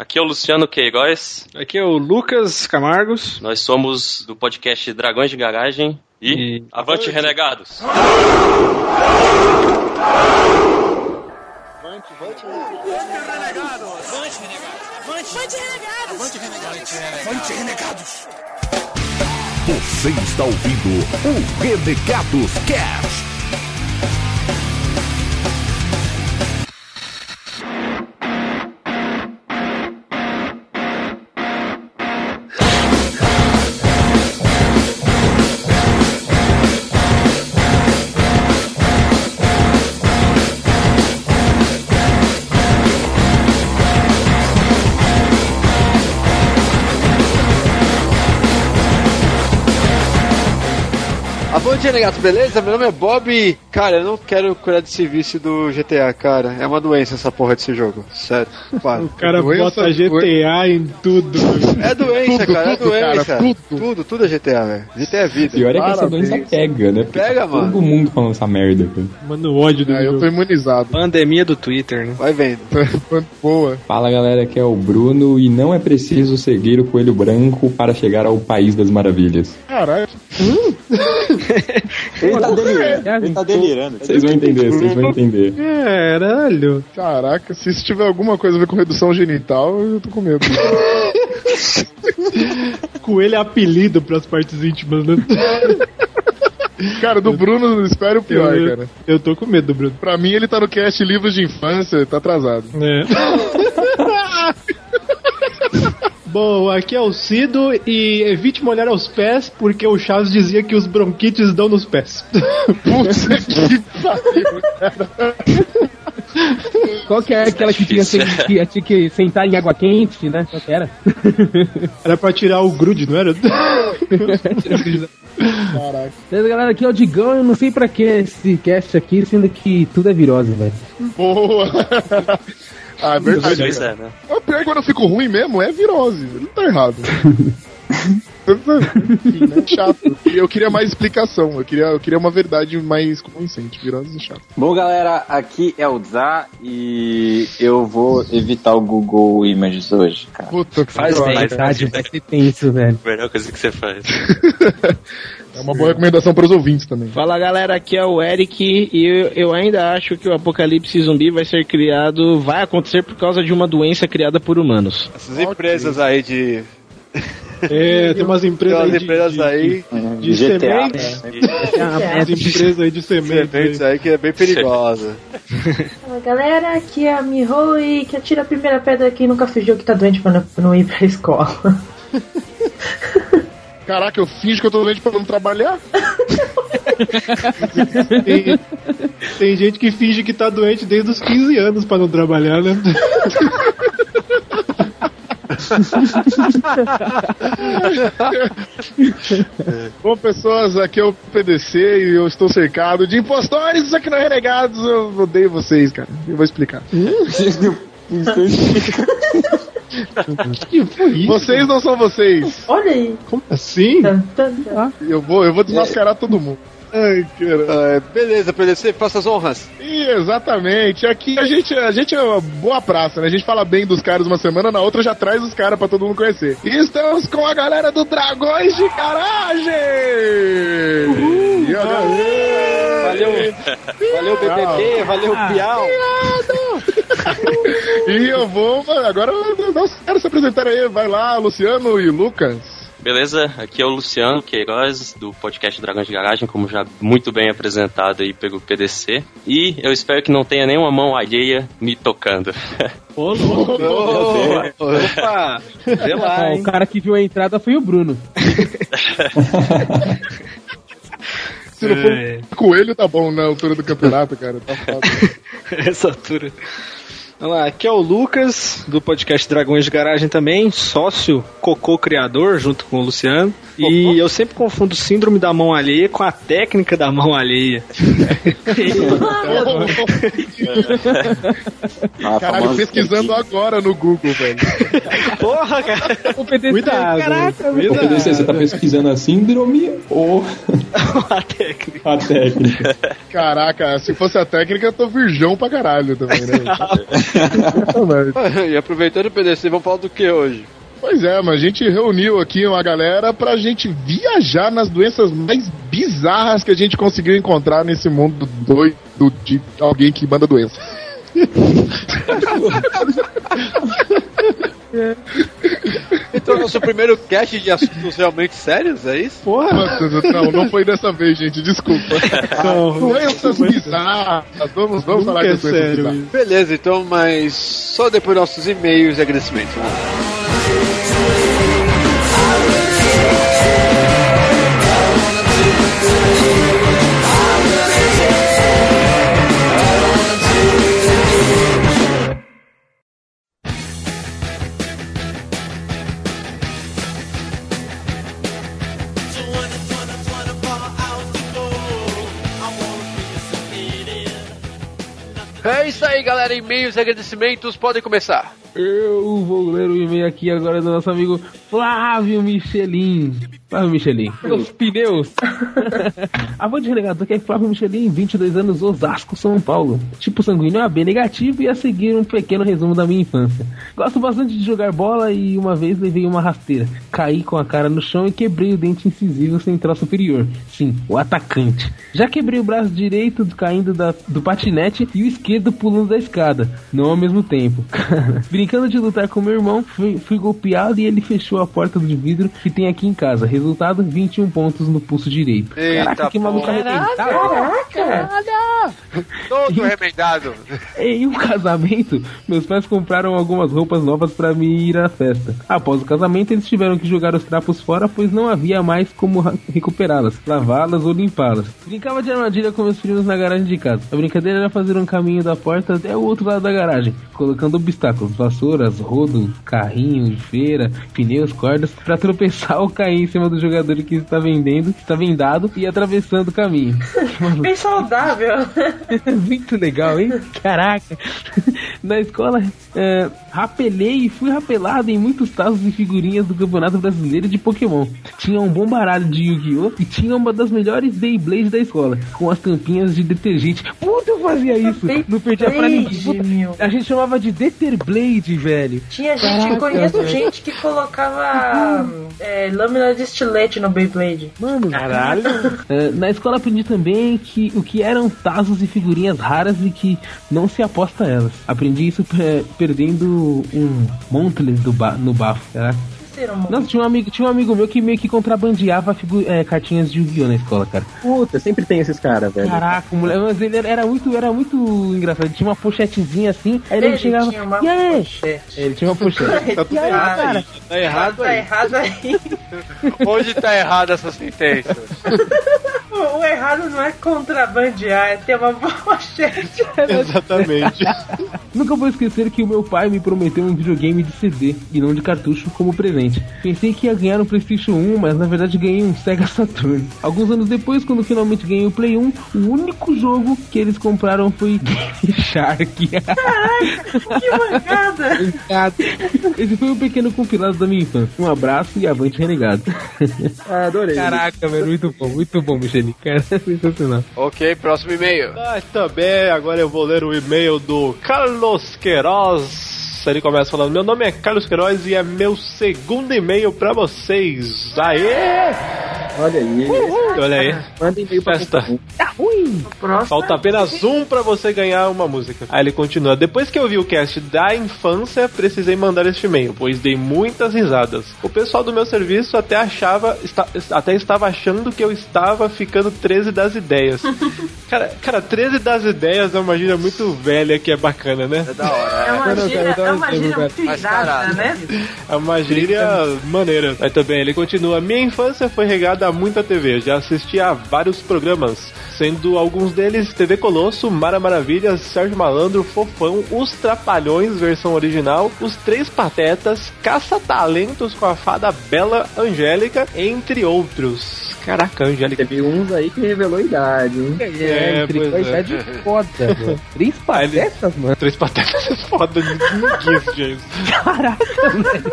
Aqui é o Luciano Queiroz. Aqui é o Lucas Camargos. Nós somos do podcast Dragões de Garagem e, e... Avante, Avante Renegados. Avante, Avante, Renegados. Avante, Renegados. Avante, Renegados. Avante, Renegados. Avante, Renegados. Você está ouvindo o Renegados Cast. Negato, beleza? Meu nome é Bob e, cara, eu não quero curar desse vício do GTA, cara. É uma doença essa porra desse jogo. Sério. Para. O cara doença, bota GTA em tudo. É doença, tudo, cara, é tudo, é doença. Cara, tudo. tudo, tudo é GTA, velho. GTA é vida. Pior é que essa doença pega, né? Porque pega, mano. Todo mundo falando essa merda, cara. Mano, ódio do é, jogo. Eu tô imunizado. Pandemia do Twitter, né? Vai vendo. Boa. Fala, galera, aqui é o Bruno e não é preciso seguir o coelho branco para chegar ao País das Maravilhas. Caralho. Hum. Ele tá delirando. Ele tá delirando. Vocês vão entender, vocês vão entender. Caralho. Caraca, se isso tiver alguma coisa a ver com redução genital, eu tô com medo. Coelho é apelido pras partes íntimas, né? Cara, do Bruno, espero o pior, eu, cara. Eu tô com medo do Bruno. Pra mim, ele tá no cast livros de infância, tá atrasado. É. Bom, aqui é o Cido e evite molhar os pés porque o Chaves dizia que os bronquites dão nos pés. Puta que pariu, cara. Qual que é aquela que tinha, que tinha que sentar em água quente, né? Qual que era? Era pra tirar o grude, não era? Caraca. Beleza, galera, aqui é o Digão, eu não sei pra que esse cast aqui, sendo que tudo é virose, velho. Boa! Ah, é verdade. Pois é, né? O pior é quando eu fico ruim mesmo é virose. Não tá errado. Enfim, né? Chato. Eu queria mais explicação. Eu queria, eu queria uma verdade mais convincente. É chato. Bom, galera, aqui é o Zá e eu vou evitar o Google Images hoje, cara. Puta, faz bem, verdade, vai ser tenso, velho. Melhor coisa que você faz. É uma boa recomendação para os ouvintes também. Fala galera, aqui é o Eric e eu, eu, ainda acho que o apocalipse zumbi vai ser criado, vai acontecer por causa de uma doença criada por humanos. Essas empresas aí de. É, tem umas empresas, tem umas empresas de, aí de, de, sementes. É. As empresas aí de sementes. Sementes aí que é bem perigosa. Fala galera, aqui é a Miho e que atira a primeira pedra que nunca fingiu que tá doente pra não, pra não ir pra escola. Caraca, eu finjo que eu tô doente pra não trabalhar? tem, tem, gente que finge que tá doente desde os 15 anos pra não trabalhar, né? Bom, pessoas, aqui é o PDC e eu estou cercado de impostores, isso aqui não é renegados. Eu odeio vocês, cara. Eu vou explicar. que foi isso? Vocês não são vocês. Olha aí. Como assim? Eu vou, eu vou desmascarar todo mundo. Ai, cara. Ah, beleza, PDC, faça as honras. Ih, exatamente. Aqui a gente, a gente é uma boa praça, né? A gente fala bem dos caras uma semana, na outra já traz os caras pra todo mundo conhecer. E estamos com a galera do Dragões de Garagem! Uhul! E Valeu, valeu BBB, valeu Piau. e eu vou, agora os caras se apresentarem aí. Vai lá, Luciano e Lucas. Beleza? Aqui é o Luciano Queiroz, do podcast Dragões de Garagem, como já muito bem apresentado aí pelo PDC. E eu espero que não tenha nenhuma mão alheia me tocando. Ô, louco! Opa! Vê lá, o cara que viu a entrada foi o Bruno. Se não for é. coelho, tá bom na altura do campeonato, cara. Tá foda. Essa altura. Vamos lá, aqui é o Lucas, do podcast Dragões de Garagem também, sócio cocô criador, junto com o Luciano. Cocô? E eu sempre confundo síndrome da mão alheia com a técnica da mão alheia. ah, Caralho, pesquisando agora no Google, velho. Porra, cara. O PDC, cuidado. Caraca, cuidado. O PDC, você tá pesquisando a síndrome ou a técnica? A técnica. Caraca, se fosse a técnica, eu tô virgão pra caralho também, né? E aproveitando o PDC, vamos falar do que hoje? Pois é, mas a gente reuniu aqui uma galera pra gente viajar nas doenças mais bizarras que a gente conseguiu encontrar nesse mundo doido de alguém que manda doença. Então, nosso primeiro cast de assuntos realmente sérios, é isso? Porra! Não, não foi dessa vez, gente, desculpa. Doenças bizarras. Vamos, vamos falar é de sério. Beleza, então, mas só depois nossos e-mails e agradecimentos. Vamos É isso aí, galera. E-mails e agradecimentos podem começar. Eu vou ler o e-mail aqui agora do nosso amigo Flávio Michelin. Flávio Michelin. Os pneus. Avô de renegador que é Flávio Michelin, 22 anos, Osasco, São Paulo. Tipo sanguíneo AB negativo e a seguir um pequeno resumo da minha infância. Gosto bastante de jogar bola e uma vez levei uma rasteira. Caí com a cara no chão e quebrei o dente incisivo central superior. Sim, o atacante. Já quebrei o braço direito caindo da- do patinete e o esquerdo pulando da escada. Não ao mesmo tempo. Brincando de lutar com meu irmão, fui, fui golpeado e ele fechou a porta do vidro que tem aqui em casa. Resultado, 21 pontos no pulso direito. Eita, Caraca, que maluco arrebentado. Caraca! Todo remendado. Em um casamento, meus pais compraram algumas roupas novas para me ir à festa. Após o casamento, eles tiveram que jogar os trapos fora, pois não havia mais como recuperá-las, lavá-las ou limpá-las. Brincava de armadilha com meus primos na garagem de casa. A brincadeira era fazer um caminho da porta até o outro lado da garagem, colocando obstáculos, vassouras, rodo, carrinho de feira, pneus, cordas, para tropeçar ou cair em cima do jogador que está vendendo, está vendado e atravessando o caminho. Bem saudável. Muito legal, hein? Caraca! Na escola, é, rapelei e fui rapelado em muitos tazos e figurinhas do Campeonato Brasileiro de Pokémon. Tinha um bom baralho de Yu-Gi-Oh! e tinha uma das melhores Beyblades da escola, com as tampinhas de detergente. Puta, eu fazia isso! Não perdia pra ninguém. A gente chamava de Deterblade, velho. Tinha gente, eu Caraca, conheço velho. gente que colocava é, lâmina de estilete no Beyblade. Mano, Caralho. É, na escola aprendi também que o que eram tazos e figurinhas raras e que não se aposta a elas. Aprendi isso pe- perdendo um Montless do ba- no bafo, caraca. Ser um Nossa, tinha um amigo, tinha um amigo meu que meio que contrabandeava figu- é, cartinhas de Yu-Gi-Oh! na escola, cara. Puta, sempre tem esses caras, velho. Caraca, moleque, mas ele era- muito, era muito engraçado. Ele tinha uma pochetezinha assim, aí ele, Ele chegava. tinha uma aí? pochete. Ele tinha uma pochete. Tá tudo aí, errado cara? Tá errado Tá aí. errado aí. Onde tá errada essa sentença? O o errado não é contrabandear, é ter uma pochete. Exatamente. Nunca vou esquecer que o meu pai me prometeu um videogame de CD e não de cartucho como presente. Pensei que ia ganhar um PlayStation 1, mas na verdade ganhei um Sega Saturn. Alguns anos depois, quando finalmente ganhei o Play 1, o único jogo que eles compraram foi Game Shark. Que mancada. Esse foi um pequeno compilado da minha infância. Um abraço e avante renegado. Ah, adorei. Caraca, velho, muito bom, muito bom, Michelin. Cara, sensacional. ok, próximo e-mail. Mas também, agora eu vou ler o e-mail do Carlos Queiroz. Ele começa falando: Meu nome é Carlos Queiroz e é meu segundo e-mail pra vocês. Aê! Olha aí. Olha aí. Manda e-mail pra Festa. Tá ruim. Falta apenas um pra você ganhar uma música. Aí ele continua: Depois que eu vi o cast da infância, precisei mandar este e-mail, pois dei muitas risadas. O pessoal do meu serviço até achava, esta- até estava achando que eu estava ficando 13 das ideias. cara, cara, 13 das ideias é uma gíria muito velha que é bacana, né? É da hora. É uma Não, não, gíria, é uma gíria muito Mas irada, né? É uma gíria maneira. Aí também ele continua: Minha infância foi regada a muita TV. Já assisti a vários programas, sendo alguns deles TV Colosso, Mara Maravilhas, Sérgio Malandro, Fofão, Os Trapalhões, versão original, Os Três Patetas, Caça-Talentos com a Fada Bela Angélica, entre outros. Caraca, Angélica. Teve uns aí que revelou a idade, hein? É, entre pois é. idade foda, mano. Três patetas, mano. Três Patetas é foda, ninguém isso. Caraca, velho.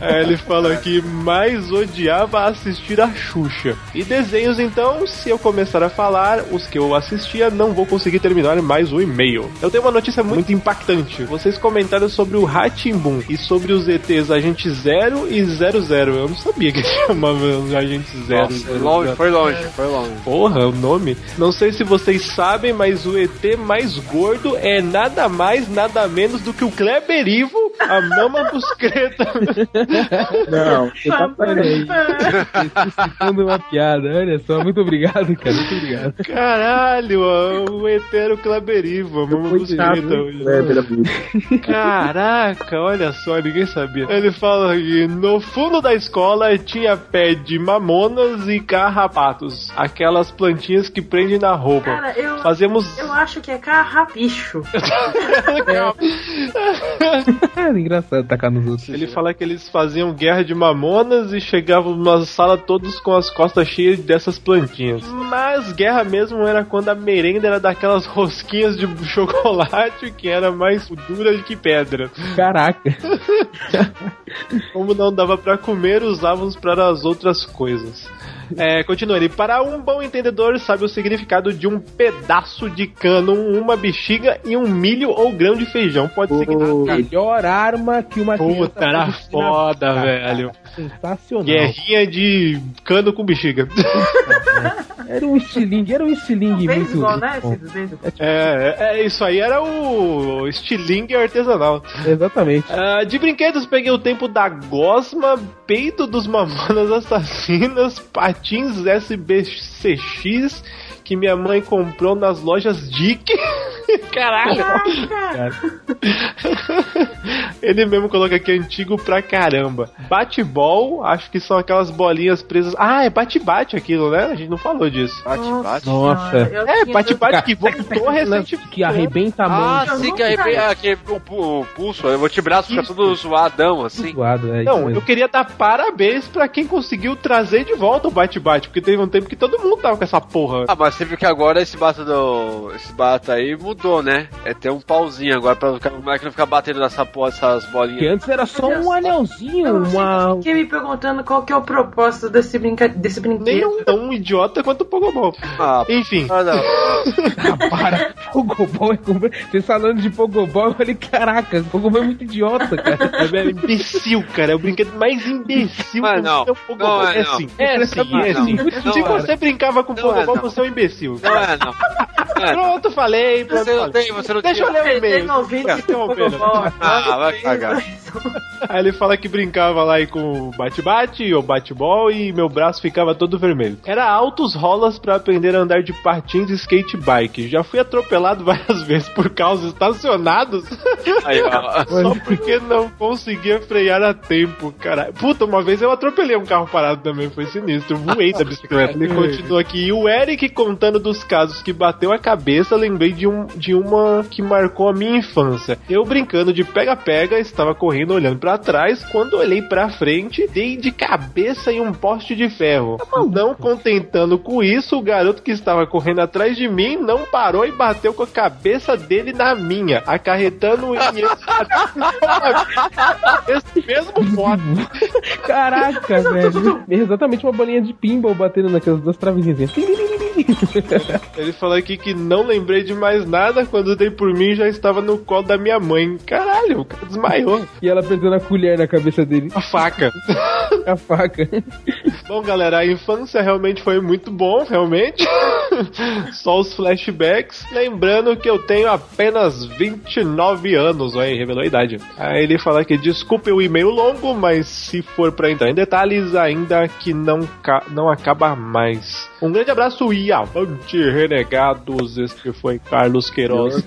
É, ele fala que mais odiava assistir a Xuxa. E desenhos, então, se eu começar a falar, os que eu assistia, não vou conseguir terminar mais o e-mail. Eu tenho uma notícia muito impactante. Vocês comentaram sobre o Ratimbun e sobre os ETs Agente 0 e 00. Eu não sabia que chamava Agente 0. Nossa, foi longe, foi longe, foi longe. Porra, o nome. Não sei se vocês sabem, mas o ET mais gordo é nada mais, nada menos do que o Kleber Ivo, a mama buscreta. Não, você tá Peraí. Citando uma piada, olha só, muito obrigado, cara, muito obrigado. Caralho, o ET era o Kleber Ivo, a mama buscreta. É. Caraca, olha só, ninguém sabia. Ele fala que no fundo da escola tinha pé de mamonas e carrapatos. Aquelas plantinhas que prendem na roupa. Cara, eu, Fazemos. eu acho que é carrapicho. É engraçado tacar nos outros. Ele fala que eles faziam guerra de mamonas e chegavam numa sala todos com as costas cheias dessas plantinhas. Mas guerra mesmo era quando a merenda era daquelas rosquinhas de chocolate que era mais dura que pedra. Caraca. Como não dava pra comer, usávamos para as outras coisas. É, continua ele. Para um bom entendedor, sabe o significado de um pedaço de cano, uma bexiga e um milho ou grão de feijão. Pode significar. Melhor arma que uma criança Puta, era foda, velho. Sensacional. Guerrinha de cano com bexiga. Era um estilingue, era um estilingue muito. Beisebol, né? beisebol. É, é, isso aí era o estilingue artesanal. Exatamente. Ah, de brinquedos, peguei o tempo da gosma, peito dos mamonas assassinas, patins SBCX que minha mãe comprou nas lojas Dick. Caralho! Ele mesmo coloca aqui antigo pra caramba. Bate-bol, acho que são aquelas bolinhas presas. Ah, é bate-bate aquilo, né? A gente não falou disso. Bate-bate. Nossa. Eu É, bate-bate que voltou recentemente. Que arrebenta a mão. Ah, Eu sim, que arrepia ah, que o, o pulso, o antebraço fica todo zoadão, assim. Zoado, é Não, mesmo. eu queria dar parabéns pra quem conseguiu trazer de volta o bate-bate, porque teve um tempo que todo mundo tava com essa porra. Ah, mas você viu que agora esse bata do. Esse bata aí mudou, né? É ter um pauzinho agora pra o moleque não ficar batendo nessa porra, essas bolinhas. antes era só um anelzinho, Eu uma. fiquei me perguntando qual que é o propósito desse, brinca... desse Nem brinquedo. um tão idiota quanto o Pogobol. Ah, Enfim, ah, não. Ah, para! Pogobol é. compre- Vocês falando de Pogobol, eu falei, caraca, Pogobol é muito idiota, cara. é é imbecil, cara. É o brinquedo mais imbecil Mas que não. tem o Pogobol. Não é é não. sim, é sim, é Não, sim. não Se é. você brincava com o é Pogobol, você é um imbecil. Não. Não é, não. Pronto, falei. Pronto, Você não falei. tem, você não Deixa eu ler o e-mail. Tem Fica que. Ah, vai cagar. Aí ele fala que brincava lá aí com o bate-bate ou bate-bol e meu braço ficava todo vermelho. Era altos rolas pra aprender a andar de patins e skate bike. Já fui atropelado várias vezes por carros estacionados Aí, ó. só porque não conseguia frear a tempo, cara. Puta, uma vez eu atropelei um carro parado também, foi sinistro. Eu voei da bicicleta. Ele continua aqui. E o Eric contando dos casos que bateu a cabeça, lembrei de, um, de uma que marcou a minha infância. Eu brincando de pega-pega, estava correndo olhando pra trás. Quando olhei pra frente, dei de cabeça em um poste de ferro. Não contentando com isso, o garoto que estava correndo atrás de mim não parou e bateu com a cabeça dele na minha, acarretando em esse mesmo poste. Caraca, velho. É exatamente uma bolinha de pinball batendo naquelas duas travezinhas. Ele falou aqui que não lembrei de mais nada quando dei por mim já estava no colo da minha mãe. Caralho, o cara desmaiou. E ela perdendo a colher na cabeça dele. A faca. A faca. Bom, galera, a infância realmente foi muito bom, realmente. Só os flashbacks. Lembrando que eu tenho apenas 29 anos, aí revelou a idade. Aí ele fala que desculpe o e-mail longo, mas se for pra entrar em detalhes, ainda que não, não acaba mais. Um grande abraço avante, renegados. Este foi Carlos Queiroz.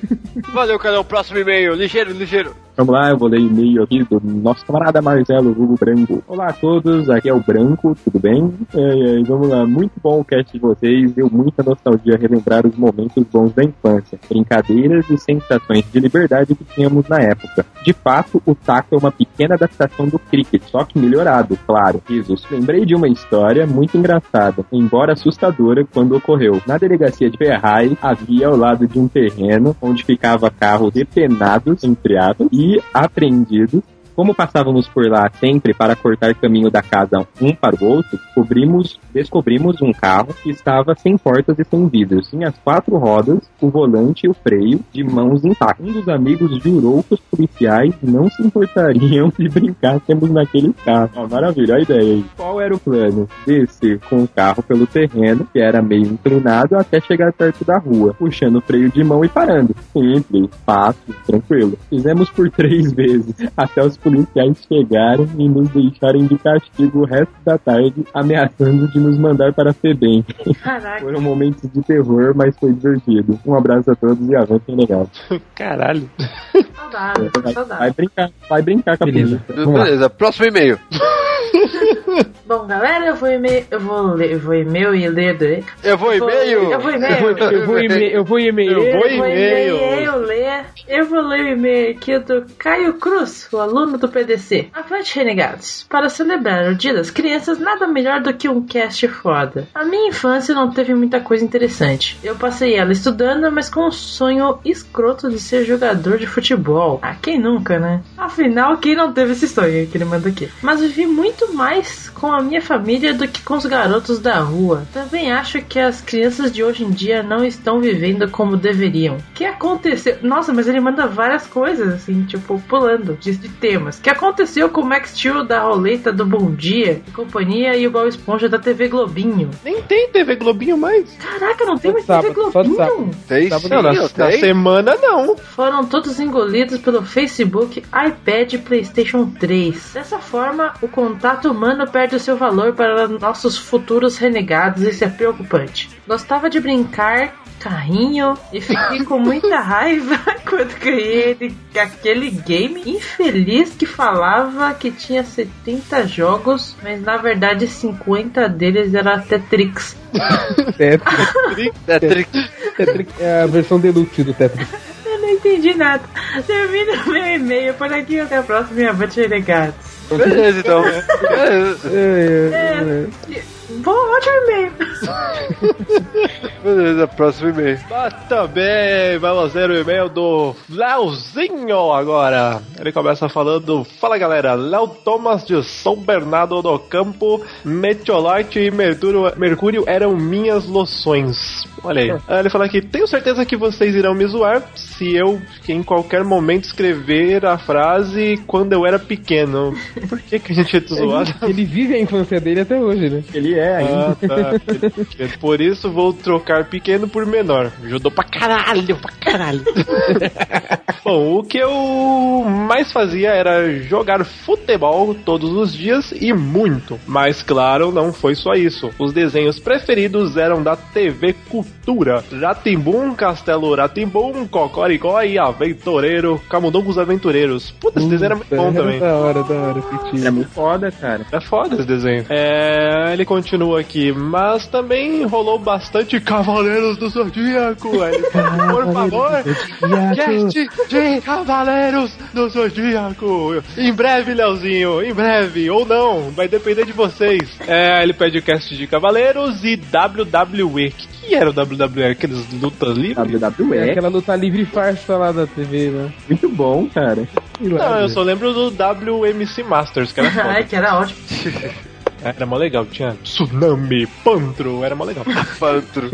Valeu, cara. O próximo e-mail. Ligeiro, ligeiro. Vamos lá, eu vou ler e-mail aqui do nosso camarada Marcelo Hugo Branco. Olá a todos, aqui é o Branco, tudo bem? É, é, vamos lá, muito bom o cast de vocês, deu muita nostalgia relembrar os momentos bons da infância, brincadeiras e sensações de liberdade que tínhamos na época. De fato, o taco é uma pequena adaptação do cricket, só que melhorado, claro. Risos. Lembrei de uma história muito engraçada, embora assustadora, quando ocorreu. Na delegacia de Ferrari, havia ao lado de um terreno onde ficava carros depenados, entre aspas, e apreendidos Como passávamos por lá sempre para cortar caminho da casa um para o outro, descobrimos, descobrimos um carro que estava sem portas e sem vidros. Tinha as quatro rodas, o volante e o freio de mãos intactas. Um dos amigos jurou que os policiais não se importariam se brincássemos naquele carro. Ó, maravilha, a ideia aí. Qual era o plano? Descer com o carro pelo terreno, que era meio inclinado, até chegar perto da rua, puxando o freio de mão e parando. Simples, fácil, tranquilo. Fizemos por três vezes, até os policiais chegarem e nos deixarem de castigo o resto da tarde, ameaçando de nos mandar para a FEBEM. Caraca. Foram momentos de terror, mas foi divertido. Um abraço a todos e avancem legal. Caralho. Saudável, Vai, saudável. vai brincar, vai brincar com a Beleza. polícia. Beleza, próximo e-mail. Bom, galera, eu vou e-mail, eu vou ler, eu vou e-mail e ler. ler. Eu vou e-mail. Eu vou e-mail. eu vou e-mail, eu vou e-mail. Eu vou Eu vou ler. Eu vou ler o e-mail aqui do Caio Cruz, o aluno do PDC. Avante, renegados. Para celebrar o Dia das Crianças, nada melhor do que um cast foda. A minha infância não teve muita coisa interessante. Eu passei ela estudando, mas com um sonho escroto de ser jogador de futebol. Ah, quem nunca, né? Afinal, quem não teve esse sonho que ele manda aqui? Mas vivi muito mais com a minha família do que com os garotos da rua. Também acho que as crianças de hoje em dia não estão vivendo como deveriam. O que aconteceu? Nossa, mas ele manda várias coisas, assim, tipo, pulando de, de temas. O que aconteceu com o Max Steel da roleta do Bom Dia e companhia e o Bob Esponja da TV Globinho? Nem tem TV Globinho mais. Caraca, não tem mais TV sábado, Globinho? sábado. Tem Não, sim, na, na semana não. foram todos engolidos pelo Facebook, iPad e PlayStation 3. Dessa forma, o contato humano perde o seu valor para nossos futuros renegados. Isso é preocupante. Gostava de brincar carrinho e fiquei com muita raiva quando ganhei ele- aquele game infeliz que falava que tinha 70 jogos, mas na verdade 50 deles era Tetrix. Tetris. Tetris. Tetris é a versão deluxe do Tetris. Eu não entendi nada. Termina meu e-mail por aqui. Até a próxima. E avante, renegados. Beleza, então. É, é, é. Bom, ótimo e-mail. Beleza, próximo e-mail. Mas também vamos ler o e-mail do Leozinho agora. Ele começa falando: Fala galera, Léo Thomas de São Bernardo do Campo, Metiolite e Mercúrio, Mercúrio eram minhas loções. Olha aí. Aí Ele fala aqui: Tenho certeza que vocês irão me zoar se eu em qualquer momento escrever a frase quando eu era pequeno. Por que, que a gente ia te zoar? Ele vive a infância dele até hoje, né? Ele é ainda. Ah, tá. Por isso vou trocar pequeno por menor. Ajudou pra caralho, pra caralho. Bom, o que eu mais fazia era jogar futebol todos os dias e muito. Mas claro, não foi só isso. Os desenhos preferidos eram da TV Cultura. Ratimbum, Castelo Ratimbum, Cocoricó e Aventureiro, Camundongos Aventureiros. Puta, esse desenho era muito bom também. Da hora, da hora, É muito foda, cara. É foda esse desenho. É, ele continua aqui, mas também rolou bastante Cavaleiros do Zodíaco. Ele Por favor, cast de Cavaleiros do Zodíaco. Em breve, Leozinho, em breve, ou não, vai depender de vocês. É, ele pede o cast de Cavaleiros e WWE. Que, era o WWE? Aqueles lutas livres? É WWE. aquela luta livre farsa lá da TV, né? Muito bom, cara. Não, eu só lembro do WMC Masters, que era foda. Ai, que era ótimo. Era mó legal, tinha Tsunami, Pantro, era mó legal. Pantro.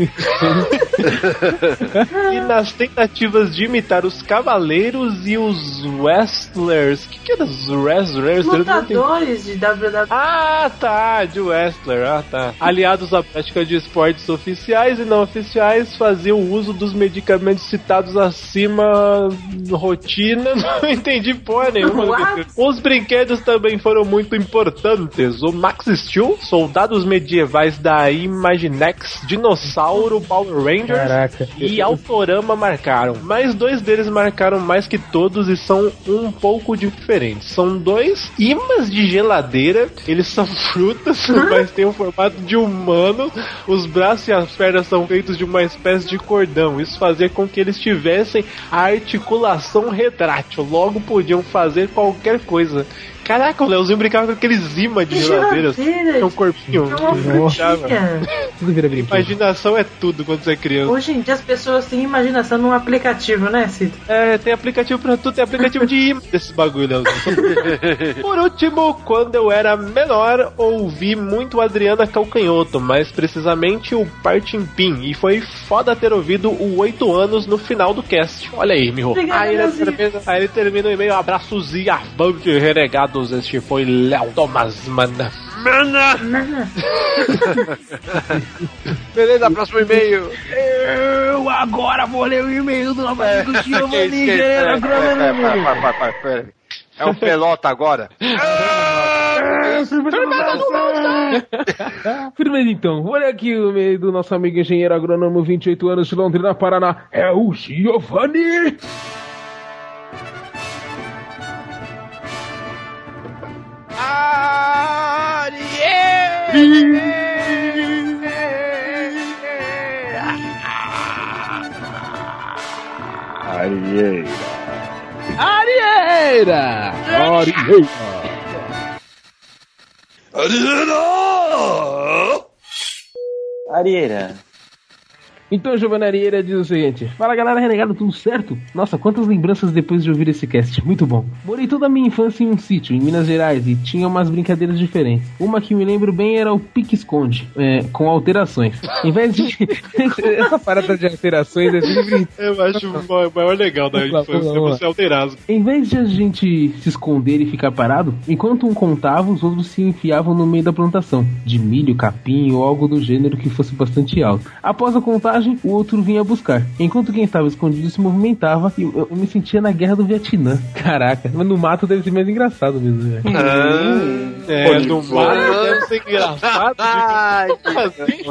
e nas tentativas de imitar os cavaleiros e os wrestlers. O que, que era os wrestlers? Lutadores de WWE. Ah, tá, de wrestler, ah, tá. Aliados à prática de esportes oficiais e não oficiais, faziam uso dos medicamentos citados acima, rotina, não entendi porra nenhuma. Os brinquedos também foram muito importantes. O Max Steel, soldados medievais da Imaginex, Dinossauro, Power Rangers Caraca. e Autorama marcaram. Mas dois deles marcaram mais que todos e são um pouco diferentes. São dois imãs de geladeira, eles são frutas, mas têm o formato de humano. Os braços e as pernas são feitos de uma espécie de cordão. Isso fazia com que eles tivessem a articulação retrátil, logo podiam fazer qualquer coisa. Caraca, o Leozinho brincava com aqueles imãs de geladeira. Geladeira, É um corpinho. É. Tudo vira brinquedo. Imaginação é tudo quando você é criança. Hoje em dia as pessoas têm imaginação num aplicativo, né, Cid? É, tem aplicativo pra tudo, tem aplicativo de imã desses bagulho, Leozinho. Por último, quando eu era menor, ouvi muito Adriana Calcanhoto, mais precisamente o Partim Pim, e foi foda ter ouvido o 8 anos no final do cast. Olha aí, Miho. Obrigada, Aí ele, termina, aí ele termina o e-mail, abraços e avante, renegados. Este foi Léo Thomas, mana. Mana. Beleza, próximo e-mail. Eu agora vou ler o e-mail do nosso amigo Giovanni? Guerreiro. É o pelota agora. Firmeza então, olha aqui o e-mail do nosso amigo engenheiro agrônomo, 28 anos de Londrina, Paraná. É o Giovanni. Arieira. Arieira! Arieira! Arieira. Então, Giovanni Arieira diz o seguinte: Fala galera renegada, tudo certo? Nossa, quantas lembranças depois de ouvir esse cast, muito bom. Morei toda a minha infância em um sítio, em Minas Gerais, e tinha umas brincadeiras diferentes. Uma que me lembro bem era o pique-esconde, é, com alterações. Em vez de. Essa parada de alterações é sempre. Eu acho o maior legal da infância, é você alterar. Em vez de a gente se esconder e ficar parado, enquanto um contava, os outros se enfiavam no meio da plantação, de milho, capim ou algo do gênero que fosse bastante alto. Após a contagem, o outro vinha buscar. Enquanto quem estava escondido se movimentava, e eu, eu me sentia na guerra do Vietnã. Caraca, mas no mato deve ser mais engraçado mesmo, velho. É, no mar deve ser engraçado. Ai,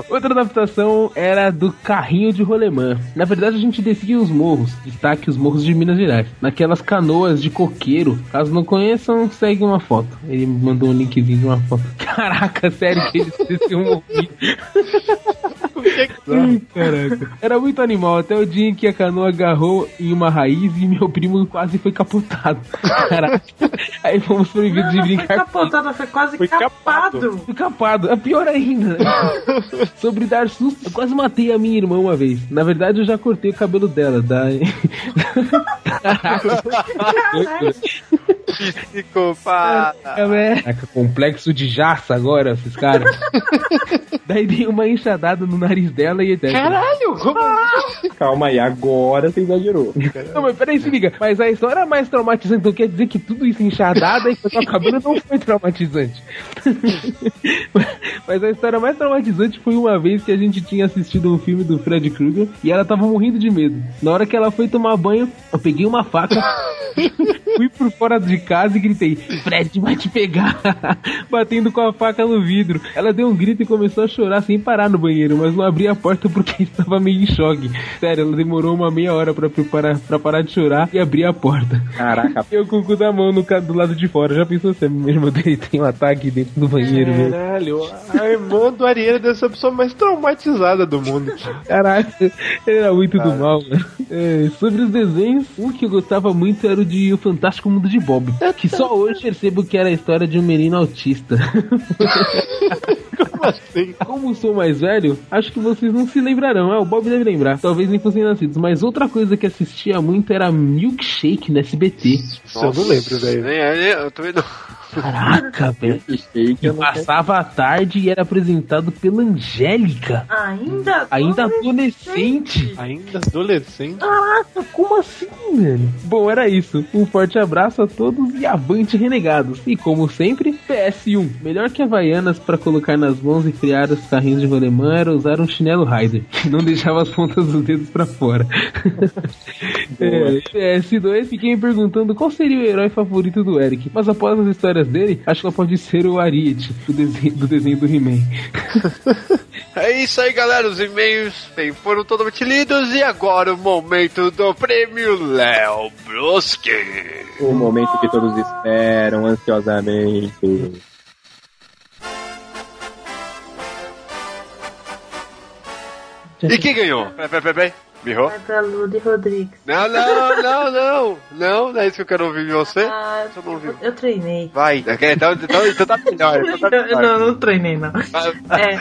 Outra adaptação era do carrinho de rolemã. Na verdade, a gente descia os morros, destaque os morros de Minas Gerais, naquelas canoas de coqueiro. Caso não conheçam, segue uma foto. Ele me mandou um linkzinho de uma foto. Caraca, sério que eles desciam um Ai, Caraca. Era muito animal, até o dia em que a canoa agarrou em uma raiz e meu primo quase foi capotado. Caraca. Aí fomos proibidos de Não foi brincar com capotado, foi quase Foi capado. Fui capado. É pior ainda. Sobre dar susto, eu quase matei a minha irmã uma vez. Na verdade, eu já cortei o cabelo dela. Da... psicopata. Caraca, complexo de jaça agora, esses caras. Daí dei uma enxadada no nariz dela e etc. Caralho, como Calma aí, agora você exagerou. Não, mas peraí, se liga. Mas a história é mais traumatizante. Então quer dizer que tudo isso enxadada e cortar o cabelo não foi traumatizante. mas a história mais traumatizante foi uma vez que a gente tinha assistido um filme do Fred Krueger e ela tava morrendo de medo. Na hora que ela foi tomar banho, eu peguei uma faca, fui por fora de casa e gritei: Fred vai te pegar! Batendo com a faca no vidro. Ela deu um grito e começou a chorar sem parar no banheiro, mas não abria a porta porque estava meio em choque. Sério, ela demorou uma meia hora pra, preparar, pra parar de chorar e abrir a porta. Caraca, Eu com o cu da mão no, do lado de fora. Já pensou se a minha irmã dele tem um ataque dentro do banheiro, velho? Caralho, a irmã do Ariel deve ser a pessoa mais traumatizada do mundo. Caraca, ele era muito do mal, mano. É, sobre os desenhos, um que eu gostava muito era o de O Fantástico Mundo de Bob. Que só hoje percebo que era a história de um menino autista. Como assim? Como sou mais velho, acho que vocês não se lembrarão. É, o Bob deve lembrar. Talvez nem fossem nascidos. Mas outra coisa que assistia muito era Milkshake no SBT. Isso eu não lembro, velho. Nem, nem, eu também não. Caraca, velho. quero. passava a tarde e era apresentado pela Angélica. Ainda Ainda adolescente. Ainda adolescente. Caraca, como assim, velho? Bom, era isso. Um forte abraço a todos e avante renegados. E como sempre, PS1. Melhor que Havaianas pra colocar nas mãos e friar os carrinhos de rolemã era usar um chinelo Rider, que não deixava as pontas dos dedos pra fora. é, PS2, fiquei me perguntando qual seria o herói favorito do Eric. Mas após as histórias dele, acho que ela pode ser o Ariete, do desenho do, desenho do He-Man. É isso aí, galera. Os e-mails bem, foram totalmente lidos. E agora o momento do prêmio Léo Broski. O momento que todos esperam ansiosamente. E quem ganhou? Peraí, peraí, peraí. Mirrou? Vai pra Ludi Rodrigues. Não, não, não, não. Não, não é isso que eu quero ouvir de você. Ah, Só não ouviu. eu treinei. Vai. Então, então, então tá melhor. Então tá melhor. não, não treinei, não. Vai, É.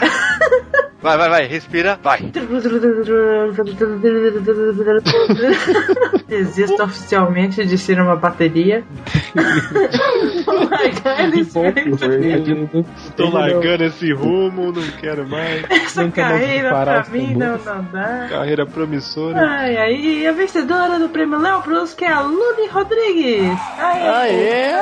vai, vai, vai, respira. Vai. Desisto oficialmente de ser uma bateria. Tô largando esse rumo, não quero mais. essa Nunca carreira pra mim não, não dá. Carreira promissora. Ai, ai, e a vencedora do prêmio Léo Plus, que é a Luni Rodrigues. Aê!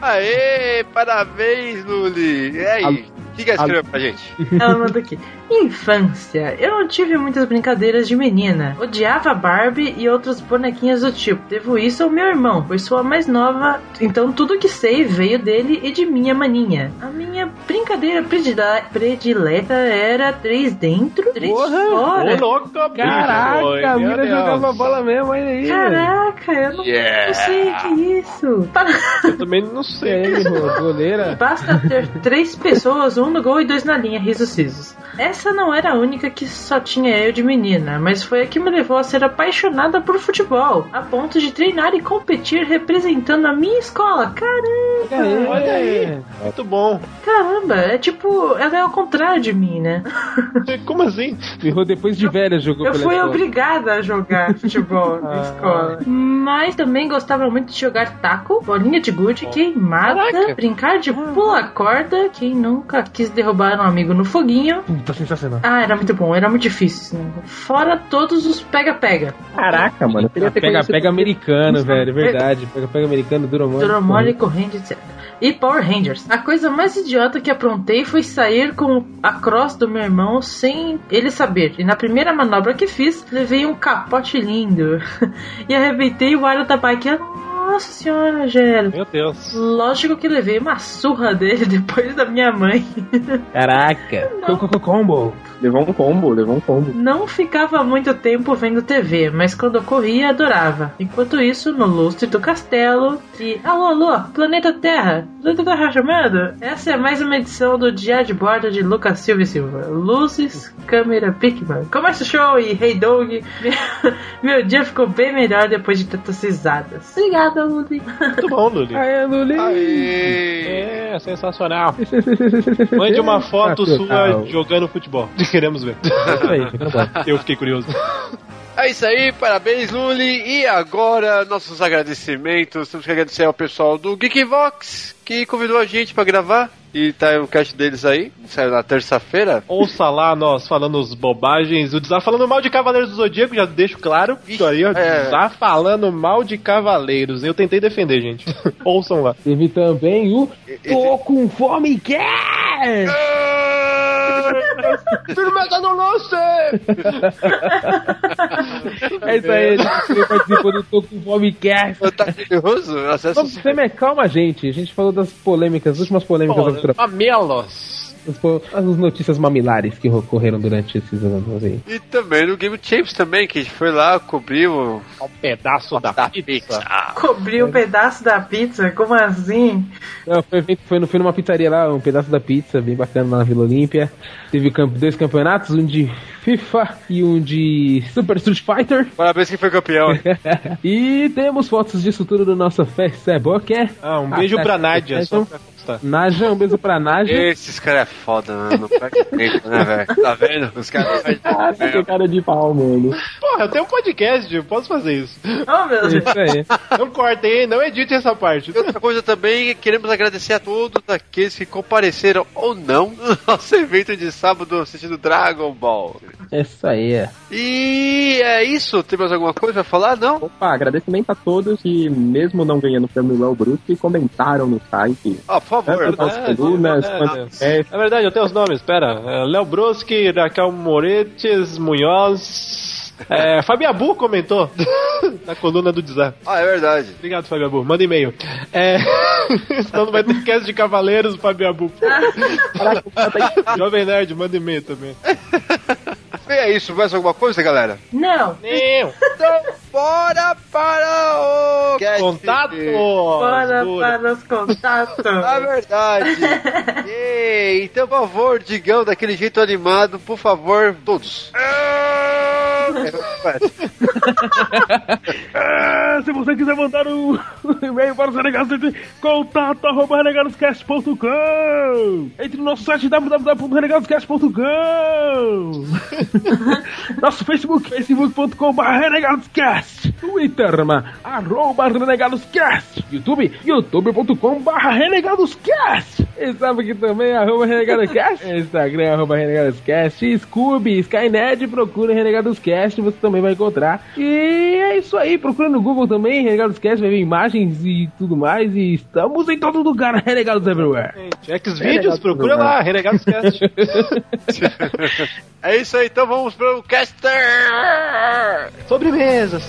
Aê, parabéns, Luli. E aí? O ela escreveu pra gente? Ela manda aqui. Infância. Eu não tive muitas brincadeiras de menina. Odiava Barbie e outras bonequinhas do tipo. Devo isso ao meu irmão, pois sou a mais nova. Então tudo que sei veio dele e de minha maninha. A minha brincadeira predile- predileta era três dentro, três fora. Ô, louco, Caraca, a mina jogava bola mesmo, olha aí. Caraca, eu não, Yeah. não sei o que é isso. Eu também não sei. goleira. Basta ter três pessoas, um no gol e dois na linha, risos, risos. Essa não era a única que só tinha eu de menina, mas foi a que me levou a ser apaixonada por futebol, a ponto de treinar e competir representando a minha escola. Caramba! Olha aí. Muito bom. Caramba, é tipo, ela é ao contrário de mim, né? Como assim? Virou depois de velha, jogou Eu fui escola. obrigada a jogar futebol na escola. Mas também gostava muito de jogar taco, bolinha de gude, queimada, brincar de pula-corda. Quem nunca quis derrubar um amigo no foguinho? Puta, sensacional. Ah, era muito bom, era muito difícil. Assim. Fora todos os pega-pega. Caraca, mano. Eu queria ter Pega, conhecido- pega americano, velho, verdade. Pega, pega americano, dura mole. Duromole, corrente, etc. E Power Rangers. A coisa mais idiota que aprontei foi sair com a cross do meu irmão sem ele saber. E na primeira manobra que fiz, levei um capote lindo. e arrebentei o aro da bike. Nossa senhora, Gero. Meu Deus. Lógico que levei uma surra dele depois da minha mãe. Caraca. Co- co- co- Combo. Levou um combo, levou um combo. Não ficava muito tempo vendo TV, mas quando eu corria, adorava. Enquanto isso, no lustre do castelo, e alô, alô, planeta Terra, planeta Terra chamando? Essa é mais uma edição do Diário de Bordo de Lucas Silva e Silva. Luzes, câmera, Pikman. Começa o show e Hey Dog. Meu dia ficou bem melhor depois de tantas risadas. Obrigada, Ludi. Muito bom, Luli. Aê, Luli. É, sensacional. Mande uma foto sua jogando futebol. Queremos ver. Eu fiquei curioso. É isso aí, parabéns, Luli. E agora, nossos agradecimentos. Temos que agradecer ao pessoal do Geekvox, que convidou a gente pra gravar. E tá o cast deles aí, saiu na terça-feira. Ouça lá nós falando os bobagens, o Dizar falando mal de Cavaleiros do Zodíaco, já deixo claro. Isso aí, ó, é. Dizar falando mal de Cavaleiros. Eu tentei defender, gente. Ouçam lá. Teve também o Tô com fome quer! Firmeza no lance! É isso aí, a gente participou do Tô com fome quer! Tá curioso? Vamos, Fêmea, calma, gente. A gente falou das polêmicas, as últimas polêmicas da cultura. Mamelos! As, notícias mamilares que ocorreram durante esses anos aí. E também no Game Champs também, que a gente foi lá, cobriu um pedaço da, pizza. Cobriu um pedaço da pizza? Como assim? Não, foi, foi, no- foi numa pizzaria lá, um pedaço da pizza, bem bacana lá na Vila Olímpia. Teve dois campeonatos, um de FIFA e um de Super Street Fighter. Parabéns quem foi campeão. e temos fotos disso tudo no nosso Facebook. Ah, um beijo pra Nádia, só pra constar. Nádia, um beijo pra Nádia. Esses caras é foda, mano. Não tempo, né, velho? Tá vendo? Os caras não Ah, que cara de pau, mano. Porra, eu tenho um podcast, eu posso fazer isso. Oh, meu Deus. Isso aí. Não cortem, não edite essa parte. Outra coisa também, queremos agradecer a todos aqueles que compareceram ou não no nosso evento de sábado assistindo Dragon Ball. Isso aí. E é isso. Tem mais alguma coisa pra falar? Não? Opa, agradecimento a todos que, mesmo não ganhando o prêmio Léo Brusque, comentaram no site. Ah, por favor. Nas É, colunas, é, é. verdade, eu tenho os nomes, pera. É, Léo Broski, Raquel Moretes, Munhoz. É, Fabiabu comentou na coluna do Dizar. Ah, é verdade. Obrigado, Fabiabu. Manda e-mail. É... Senão não vai ter cast de Cavaleiros, Fabiabu. Jovem Nerd, manda e-mail também. E é isso. Mais alguma coisa, galera? Não. Não. Bora para o contatos. Bora Dura. para os contatos. É verdade. Ei, então, por favor, digam daquele jeito animado, por favor, todos. Ah, se você quiser mandar um e-mail para os renegados, entre contato arroba renegadoscast.com Entre no nosso site www.renegadoscast.com Nosso Facebook, facebook.com.br renegadoscast Twitter, ma, arroba renegadoscast YouTube, youtube.com.br renegadoscast E sabe que também é arroba renegadoscast? Instagram, arroba renegadoscast Scooby, Skynet, procura renegadoscast, você também vai encontrar E é isso aí, procura no Google também, Renegados Cast, vai ver imagens e tudo mais. E estamos em todo lugar, Renegados Everywhere. Xvideos, procura lá, Renegados Cast. É isso aí, então vamos pro caster. sobremesa,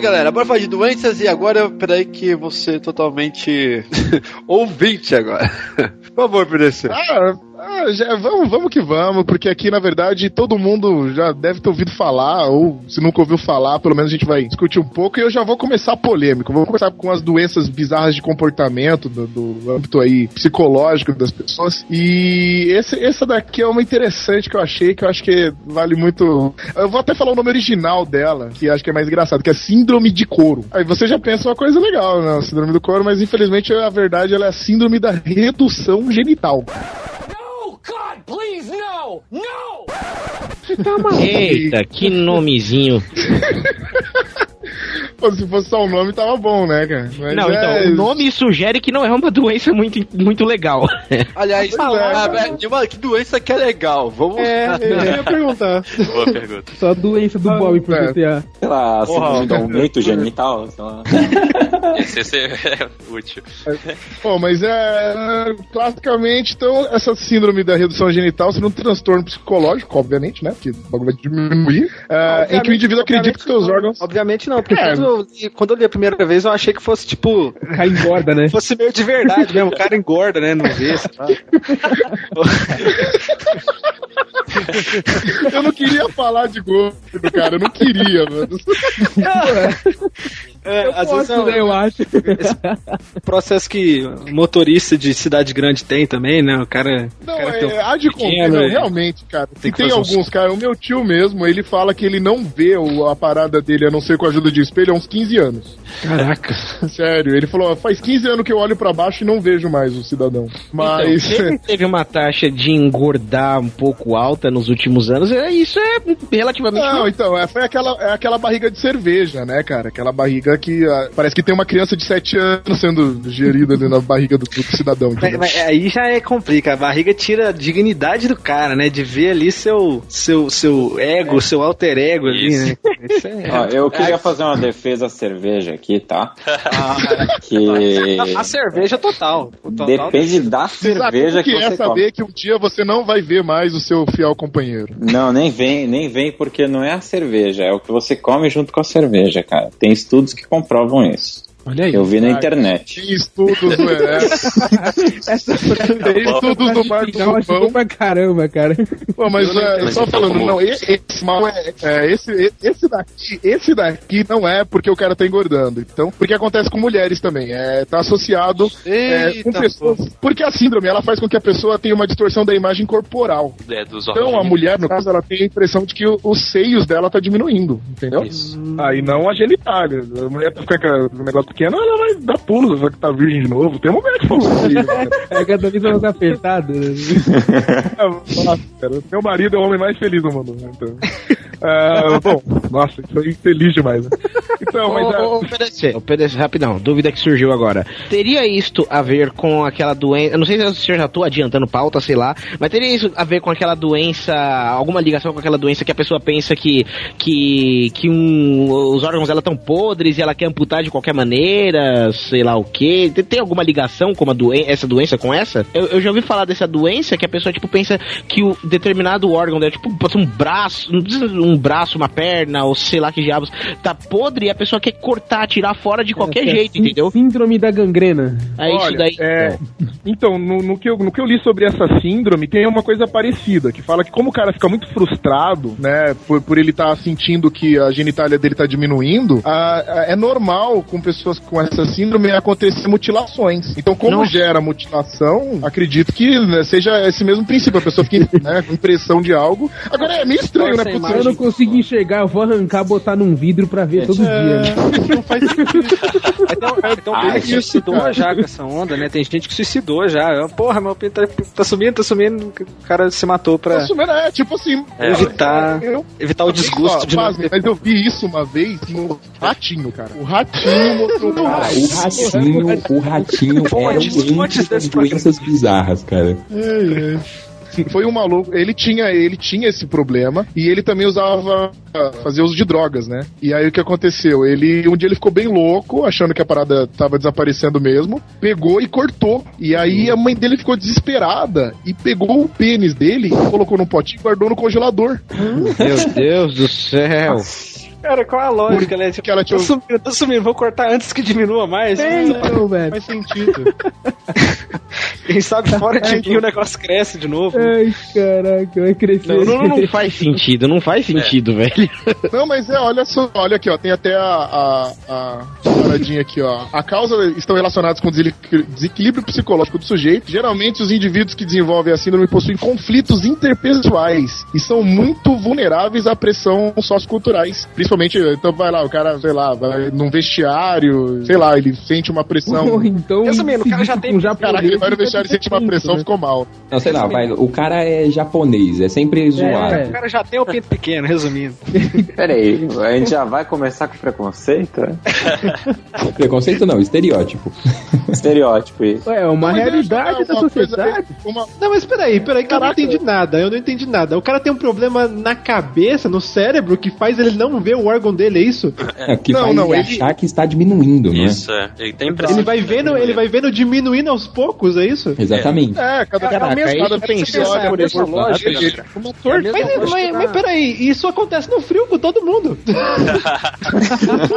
aí, galera. Bora falar de doenças e agora, peraí que você é totalmente ouvinte agora. Por favor, PDC. Ah, ah, já, vamos, vamos que vamos, porque aqui, na verdade, todo mundo já deve ter ouvido falar, ou se nunca ouviu falar, pelo menos a gente vai discutir um pouco, e eu já vou começar polêmico. Vou começar com as doenças bizarras de comportamento, do, do âmbito aí psicológico das pessoas. E esse, essa daqui é uma interessante que eu achei, que eu acho que vale muito. Eu vou até falar o nome original dela, que acho que é mais engraçado, que é Síndrome de Couro. Aí você já pensa uma coisa legal, né? Síndrome do couro, mas infelizmente a verdade ela é a síndrome da redução genital. God, please, no! No! Eita, que nomezinho. Pô, se fosse só o nome, tava bom, né, cara? Mas Não, é- então, o nome sugere que não é uma doença muito, muito legal. Aliás, ah, velho, de uma- que doença que é legal. Vamos. É, eu ia perguntar. Boa pergunta. Só a doença do Bob pro é. GTA. Sei lá, Porra, síndrome do aumento genital, sei lá. Esse, esse é útil. Bom, mas é. Classicamente, então, essa síndrome da redução genital seria um transtorno psicológico, obviamente, né? Porque o bagulho vai diminuir. é, em que o indivíduo acredita que seus órgãos. Obviamente não, porque É. quando, eu li, quando eu li a primeira vez eu achei que fosse tipo. O cara engorda, né? Fosse meio de verdade mesmo, o cara engorda, né? Não vê, sei lá. Eu não queria falar de gordo, cara. Eu não queria, mano. É, Eu às posso, vezes é um- né, eu acho. processo que motorista de cidade grande tem também, né? O cara. Não, o cara um é, há de pequeno, não, é. realmente, cara. Tem E que tem alguns, cara. O meu tio mesmo, ele fala que ele não vê a parada dele, a não ser com a ajuda de espelho, há uns 15 anos. Caraca. Sério, ele falou, faz 15 anos que eu olho pra baixo e não vejo mais o cidadão. Mas. Então, se ele teve uma taxa de engordar um pouco alta nos últimos anos, é, isso é relativamente. Não, então, é, foi aquela, é aquela barriga de cerveja, né, cara? Aquela barriga que ah, parece que tem uma criança de 7 anos sendo gerida ali na barriga do, do cidadão. Mas, mas aí já é complica, a barriga tira a dignidade do cara, né? De ver ali seu, seu, seu ego, seu alter ego ali, né? Isso é- Ó, eu queria fazer uma defesa à cerveja aqui, tá? a, Que a cerveja total. Total depende da cerveja que que é você saber come. que um dia você não vai ver mais o seu fiel companheiro. Não, nem vem, nem vem porque não é a cerveja, é o que você come junto com a cerveja, cara. Tem estudos que comprovam isso. Olha aí. Eu vi na internet. Tem estudos do Essa Tem estudos do Marco Não, acho Rubão. bom pra caramba, cara. Pô, mas é, só falando, não, esse, mal é, é, esse, esse daqui, esse daqui não é porque o cara tá engordando. Então, porque acontece com mulheres também. É, tá associado é, com Eita, pessoas. Porque a síndrome ela faz com que a pessoa tenha uma distorção da imagem corporal. É, dos Então a mulher, no caso, ela tem a impressão de que o- os seios dela tá diminuindo, entendeu? Isso. Aí não a genitália. A mulher tá ficando com o negócio pequena, ela vai dar pulos, vai que tá virgem de novo. Tem uma mulher que falou isso. É cada vez mais apertado. né? Nossa, cara, meu marido é o homem mais feliz do mundo. né, Então. Ah, bom, nossa, isso aí é feliz demais. Né? Então, mas. Ô, ô, ô, PDC, ô, PDC, rapidão, dúvida que surgiu agora. Teria isto a ver com aquela doença. Eu não sei se o senhor já tô adiantando pauta, sei lá, mas teria isso a ver com aquela doença, alguma ligação com aquela doença que a pessoa pensa que, que, que um- os órgãos dela estão podres e ela quer amputar de qualquer maneira, sei lá o que. Tem, tem alguma ligação com doen essa doença com essa? Eu, eu já ouvi falar dessa doença que a pessoa tipo pensa que o determinado órgão dela, tipo, um braço, um braço, uma perna, ou sei lá que diabos, tá podre e a pessoa quer cortar, tirar fora de qualquer É, jeito, sí- entendeu? Síndrome da gangrena. É isso Olha, daí. é, então, no, no que eu, no que eu li sobre essa síndrome, tem uma coisa parecida, que fala que como o cara fica muito frustrado, né, por, por ele estar sentindo que a genitália dele tá diminuindo, a- a- é normal com pessoas com essa síndrome acontecer mutilações. Então, como Nossa. gera mutilação, acredito que né, seja esse mesmo princípio, a pessoa fica né, com impressão de algo. Agora, é meio estranho, né, Se porque eu não consigo enxergar, eu vou arrancar, botar num vidro pra ver todo dia. né? Não faz sentido. Então, então Ah, que isso, suicidou cara. já com essa onda, né? Tem gente que suicidou já. Eu, Porra, meu pinto tá, tá sumindo, tá sumindo. O cara se matou pra Tá sumindo, é, tipo assim. evitar, eu- evitar o desgosto Ó, de ter. Mas eu vi isso uma vez no Ratinho, cara. O Ratinho o ratinho, o ratinho era um fontes das doenças bizarras, cara. Foi um maluco, ele tinha, ele tinha esse problema e ele também usava fazia uso de drogas, né? E aí o que aconteceu? Ele um dia ele ficou bem louco, achando que a parada tava desaparecendo mesmo, pegou e cortou. E aí a mãe dele ficou desesperada e pegou o pênis dele colocou num potinho e guardou no congelador. Meu Deus do céu. Cara, qual a lógica, né? Tipo, ela tô sumindo, tô sumindo, vou cortar antes que diminua mais. É, então, velho. Faz sentido. Quem sabe fora de mim o negócio cresce de novo. Ai, caraca, vai crescer. Não, não, não faz sentido, não faz sentido, velho. Não, mas é, olha só, olha aqui, ó, tem até a, a, a paradinha aqui, ó. A causa estão relacionadas com o desequil- desequilíbrio psicológico do sujeito. Geralmente, os indivíduos que desenvolvem a síndrome possuem conflitos interpessoais e são muito vulneráveis à pressão socioculturais. Principalmente, então vai lá, o cara, sei lá, vai num vestiário, sei lá, ele sente uma pressão. então, Resumindo, o cara já tem. Caraca, ele vai no vestiário e sente uma pressão, ficou mal. Não, sei lá, vai, o cara é japonês, é sempre zoado. O cara já tem o pinto pequeno, resumindo. Peraí, a gente já vai começar com preconceito? é? Preconceito não, estereótipo. Estereótipo isso. É uma realidade da sociedade. Não, mas peraí, peraí, que eu não entendi nada. Eu não entendi nada. O cara tem um problema na cabeça, no cérebro, que faz ele não ver o órgão dele, é isso? É, que Não, faz não, ele- achar que está diminuindo, não é? Isso, é. Ele tem impressão. Ele vai vendo, ele vai vendo diminuindo aos poucos, é isso? Exatamente. É, cada Caraca, cada olha por uma Mas, torta. mas, mas peraí, isso acontece no frio com todo mundo.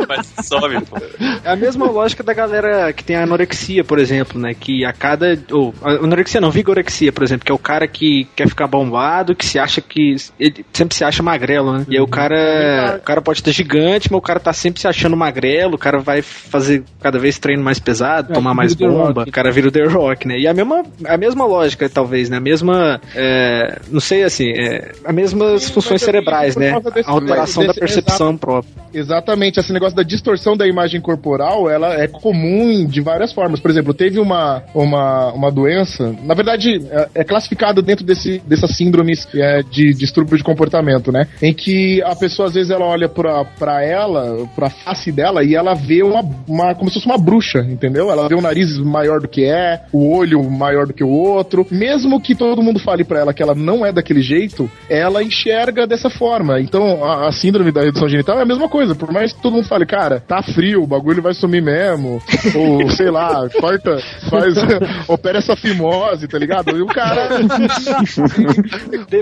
Mas sobe, pô. É a mesma lógica da galera que tem a anorexia, por exemplo, né? Que a cada. Ou, a anorexia não, vigorexia, por exemplo, que é o cara que quer ficar bombado, que se acha que. Ele sempre se acha magrelo, né? E aí o cara. O cara pode estar gigante, mas o cara tá sempre se achando magrelo, o cara vai fazer cada vez treino mais pesado, É, tomar mais bomba, Rock. o cara vira o The Rock, né? E a mesma, a mesma lógica, talvez, né? A mesma. é, não sei assim, é, as mesmas funções eu cerebrais, por né? desse- A alteração da desse- percepção própria. Exatamente, esse negócio da distorção da imagem corporal, ela é comum de várias formas. Por exemplo, teve uma, uma, uma doença, na verdade, é, é classificada dentro desse, dessas síndromes é, de distúrbio de comportamento, né? Em que a pessoa, às vezes, ela olha pra, pra ela, pra face dela, e ela vê uma, uma, como se fosse uma bruxa, entendeu? Ela vê o nariz maior do que é, o olho maior do que o outro. Mesmo que todo mundo fale pra ela que ela não é daquele jeito, ela enxerga dessa forma. Então, a, a síndrome da redução genital é a mesma coisa. Por mais que todo mundo fale, cara, tá frio, o bagulho vai sumir mesmo. ou, sei lá, corta, faz, opera essa fimose, tá ligado? E o cara.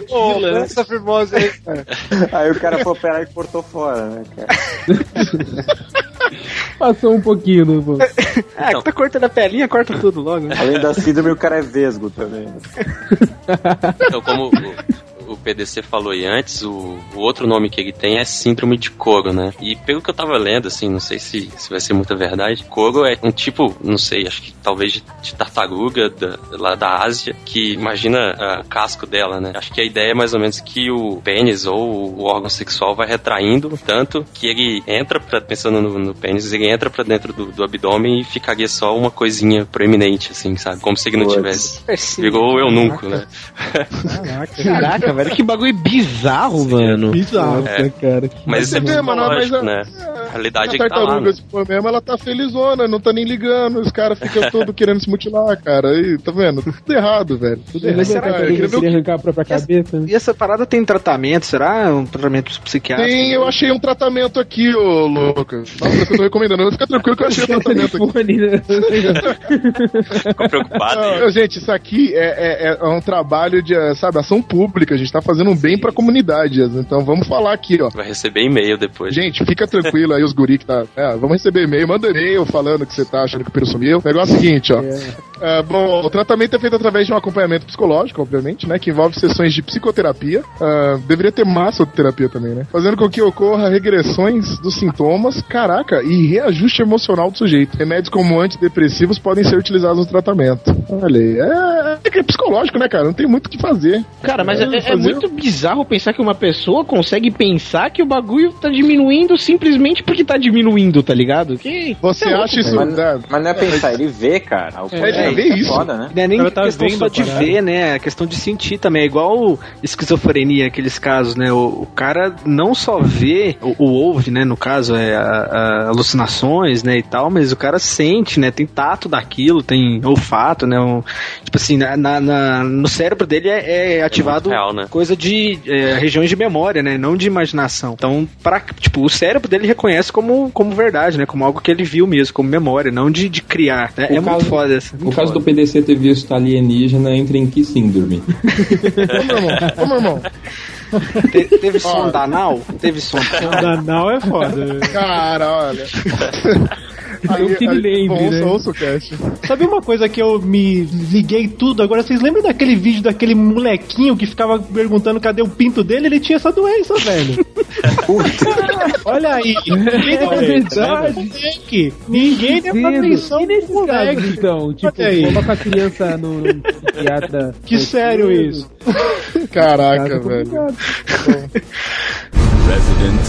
Pô, essa firmosa aí. Aí o cara foi operar e cortou fora, né, cara? Passou um pouquinho no. pô. É, que tá cortando a pelinha, corta tudo logo. né? Além da síndrome, o cara é vesgo também. Então, como PDC falou aí antes, o, o outro nome que ele tem é Síndrome de Koro, né? E pelo que eu tava lendo, assim, não sei se, se vai ser muita verdade, Koro é um tipo, não sei, acho que talvez de, de tartaruga da, lá da Ásia, que imagina o casco dela, né? Acho que a ideia é mais ou menos que o pênis ou o órgão sexual vai retraindo tanto que ele entra, pra, pensando no, no pênis, ele entra pra dentro do, do abdômen e ficaria só uma coisinha proeminente, assim, sabe? Como se ele não tivesse. Virou eu nunca, né? Caraca, velho, que bagulho bizarro, mano. Bizarro, É. cara. Mas isso é Mas, mano, mas a- né? A realidade é a que tá lá, tartaruga, né? se for mesmo, ela tá felizona, não tá nem ligando. Os caras ficam todos querendo se mutilar, cara. Aí, tá vendo? Tudo errado, velho. Tudo errado. Mas será que ele queria arrancar a própria cabeça? né? E essa parada tem tratamento? Será um tratamento psiquiátrico? Tem, eu achei um tratamento aqui, ô Lucas. Nossa, eu tô recomendando. Fica tranquilo que eu achei o tratamento aqui. Né? Ficou preocupado. Não, gente, isso aqui é, é- é um trabalho de, sabe, ação pública. A gente tá fazendo um bem pra comunidade. Então vamos falar aqui, ó. Vai receber e-mail depois. Gente, fica tranquilo aí, os guri que tá. É, vamos receber e-mail. Manda e-mail falando que você tá achando que o Piro sumiu. O negócio é o seguinte, ó. É, bom, o tratamento é feito através de um acompanhamento psicológico, obviamente, né? Que envolve sessões de psicoterapia. Ah, deveria ter massoterapia também, né? Fazendo com que ocorra regressões dos sintomas, caraca, e reajuste emocional do sujeito. Remédios como antidepressivos podem ser utilizados no tratamento. Olha aí. É, é psicológico, né, cara? Não tem muito o que fazer. Cara, mas é, é fazer- muito bizarro pensar que uma pessoa consegue pensar que o bagulho tá diminuindo simplesmente porque tá diminuindo, tá ligado? Que... Você é louco, acha isso. velho. né? Mas não é pensar, ele vê, cara. O É, ele vê isso. foda, né? Não é nem tá questão vendo só de parada. ver, né? É questão de sentir também. É igual esquizofrenia, aqueles casos, né? O, o cara não só vê, ou, ou ouve, né? No caso, é a- a- alucinações, né? E tal, mas o cara sente, né? Tem tato daquilo, tem olfato, né? um- tipo assim, na, na- na- no cérebro dele é, é ativado real, né? coisa de é, regiões de memória, né? Não de imaginação. Então, pra, tipo, o cérebro dele reconhece como, como verdade, né? Como algo que ele viu mesmo, como memória, não de, de criar. né? O É muito caso- foda essa. O caso do PDC ter visto alienígena entra em que síndrome? Ô, meu irmão, ô, meu irmão. Te- teve sonda anal? Teve sonda Da Nau é foda. Cara, olha. Não que ele lembre, ouça, né? ouça o cast. Sabe uma coisa que eu me liguei tudo? Agora, vocês lembram daquele vídeo daquele molequinho que ficava perguntando cadê o pinto dele? Ele tinha essa doença, velho. Olha aí. Ninguém deu É atenção verdade. moleque. Ninguém deu atenção nesses pro casos, moleque. então? Tipo, aí. coloca a criança no, no psiquiatra. Que sério isso. Caraca, Cara, velho. Resident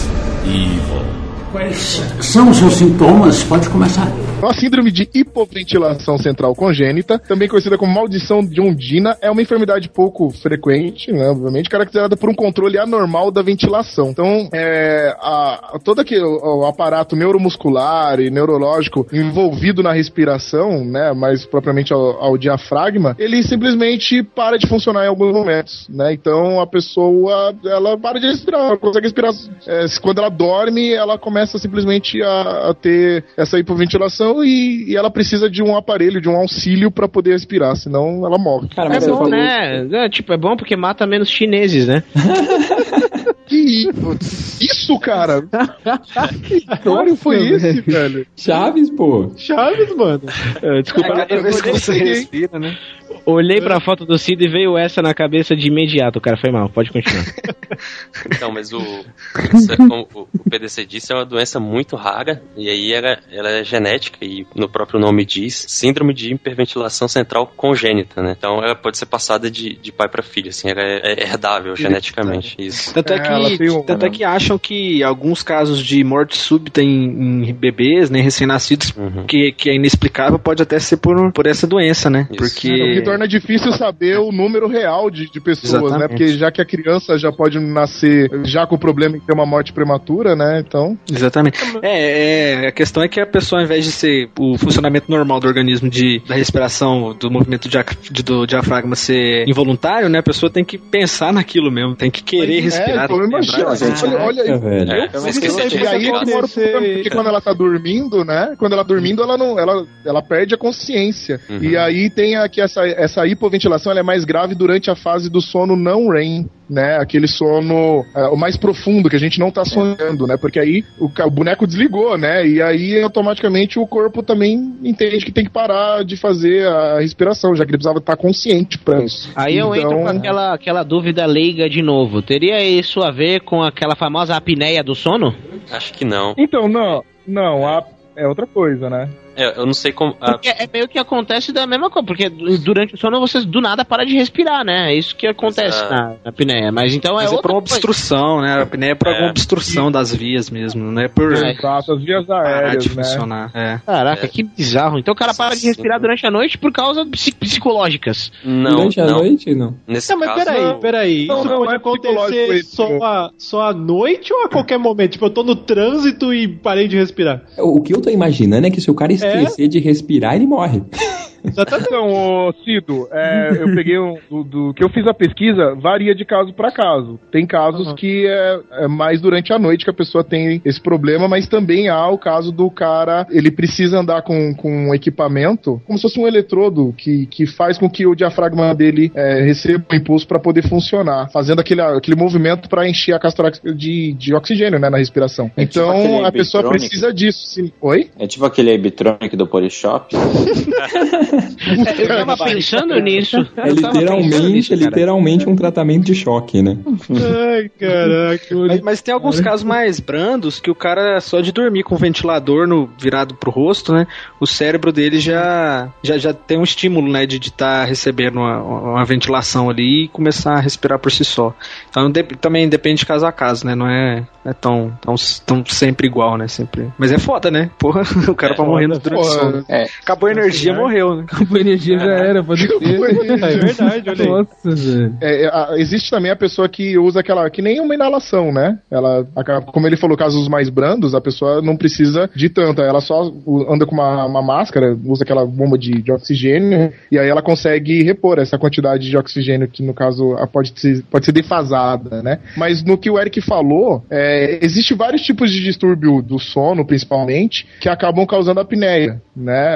Evil. Quais são os seus sintomas? Pode começar. A síndrome de hipoventilação central congênita, também conhecida como maldição de Ondina, é uma enfermidade pouco frequente, né, obviamente, caracterizada por um controle anormal da ventilação. Então, é, a, todo aquele o, o aparato neuromuscular e neurológico envolvido na respiração, né, mais propriamente ao, ao diafragma, ele simplesmente para de funcionar em alguns momentos, né? Então, a pessoa, ela para de respirar, ela consegue respirar. é, quando ela dorme, ela começa simplesmente a, a ter essa hipoventilação e, e ela precisa de um aparelho, de um auxílio para poder respirar, senão ela morre. é bom, né? É, tipo, é bom porque mata menos chineses, né? Que isso, cara? que história foi esse, velho? Chaves, pô. Chaves, mano. Desculpa, É, cada vez que você respira, né? Olhei pra foto do Cid e veio essa na cabeça de imediato, cara. Foi mal, pode continuar. Então, mas o, isso é como o o PDC disse, é uma doença muito rara, e aí ela, ela é genética, e no próprio nome diz, síndrome de hiperventilação central congênita, né? Então ela pode ser passada de, de pai para filho, assim, ela é, é herdável geneticamente, isso. Tanto é, É, que, tem tanto é que acham que alguns casos de morte súbita em, em bebês, né, recém-nascidos, Uhum. que, que é inexplicável, pode até ser por, por essa doença, né? Isso. Porque. Torna difícil saber o número real de, de pessoas, né? Exatamente. Porque já que a criança já pode nascer já com o problema de ter uma morte prematura, né? Então. Exatamente. É, é, a questão é que a pessoa, ao invés de ser o funcionamento normal do organismo de, da respiração, do movimento dia- de- do diafragma ser involuntário, né? A pessoa tem que pensar naquilo mesmo, tem que querer respirar. É, que então, imagina, gente, olha, olha aí. É, velho. É, eu esqueci de e aí é que mora o problema, porque quando ela tá dormindo, né? Quando ela dormindo, ela não, ela, ela perde a consciência. Uhum. E aí tem aqui essa, essa hipoventilação ela é mais grave durante a fase do sono não REM, né? Aquele sono é, o mais profundo que a gente não tá sonhando, né? Porque aí o, o boneco desligou, né? E aí automaticamente o corpo também entende que tem que parar de fazer a respiração, já que ele precisava estar consciente para isso. Aí eu entro com aquela, aquela dúvida leiga de novo. Teria isso a ver com aquela famosa apneia do sono? Acho que não. Então, não, não, a- é outra coisa, né? É, eu não sei como. a- é meio que acontece da mesma coisa, porque durante o sono você do nada para de respirar, né? É isso que acontece na, na apneia. Mas então é Mas é por outra uma coisa. obstrução, né? A apneia é por alguma obstrução das vias mesmo, não é por Exato, as vias aéreas, de né? funcionar. É. Caraca, que bizarro. Então o cara para de respirar durante a noite por causas psi- psicológicas. Não, Durante a não. noite, não. Nesse Não, mas caso, peraí, peraí. Não, Isso não, pode é acontecer só, a, só à noite ou a qualquer momento? Tipo, eu tô no trânsito e parei de respirar. O que eu tô imaginando é que se o cara esquecer de respirar, ele morre. Então, ô, Cido, é, eu peguei um, do, do que eu fiz a pesquisa, varia de caso para caso. Tem casos que é, é mais durante a noite que a pessoa tem esse problema, mas também há o caso do cara, ele precisa andar com, com um equipamento, como se fosse um eletrodo, que, que faz com que o diafragma dele é, receba um impulso para poder funcionar, fazendo aquele, aquele movimento para encher a torácica de, de oxigênio né, na respiração. É tipo então, aquele a pessoa precisa disso. sim. Oi? É tipo aquele Bitronic do Polishop. Eu tava pensando nisso. É literalmente, nisso, é literalmente um tratamento de choque, né? Ai, caraca. Mas, mas tem alguns casos mais brandos que o cara, só de dormir com o ventilador no, virado pro rosto, né? O cérebro dele já, já, já tem um estímulo, né? De estar recebendo uma, uma ventilação ali e começar a respirar por si só. Então de- também depende de caso a caso, né? Não é, é tão, tão, tão sempre igual, né? Sempre. Mas é foda, né? Porra, o cara tá morrendo durante o sono. É. Acabou a energia, morreu, né? A energia já era, pode ser. É verdade, olha aí. Nossa, velho. É, é, a- existe também a pessoa que usa aquela, que nem uma inalação, né? Ela, como ele falou, casos mais brandos, a pessoa não precisa de tanto, ela só anda com uma, uma máscara, usa aquela bomba de, de oxigênio, e aí ela consegue repor essa quantidade de oxigênio que, no caso, pode ser, pode ser defasada, né? Mas no que o Eric falou, é, existe vários tipos de distúrbio do sono, principalmente, que acabam causando apneia, né?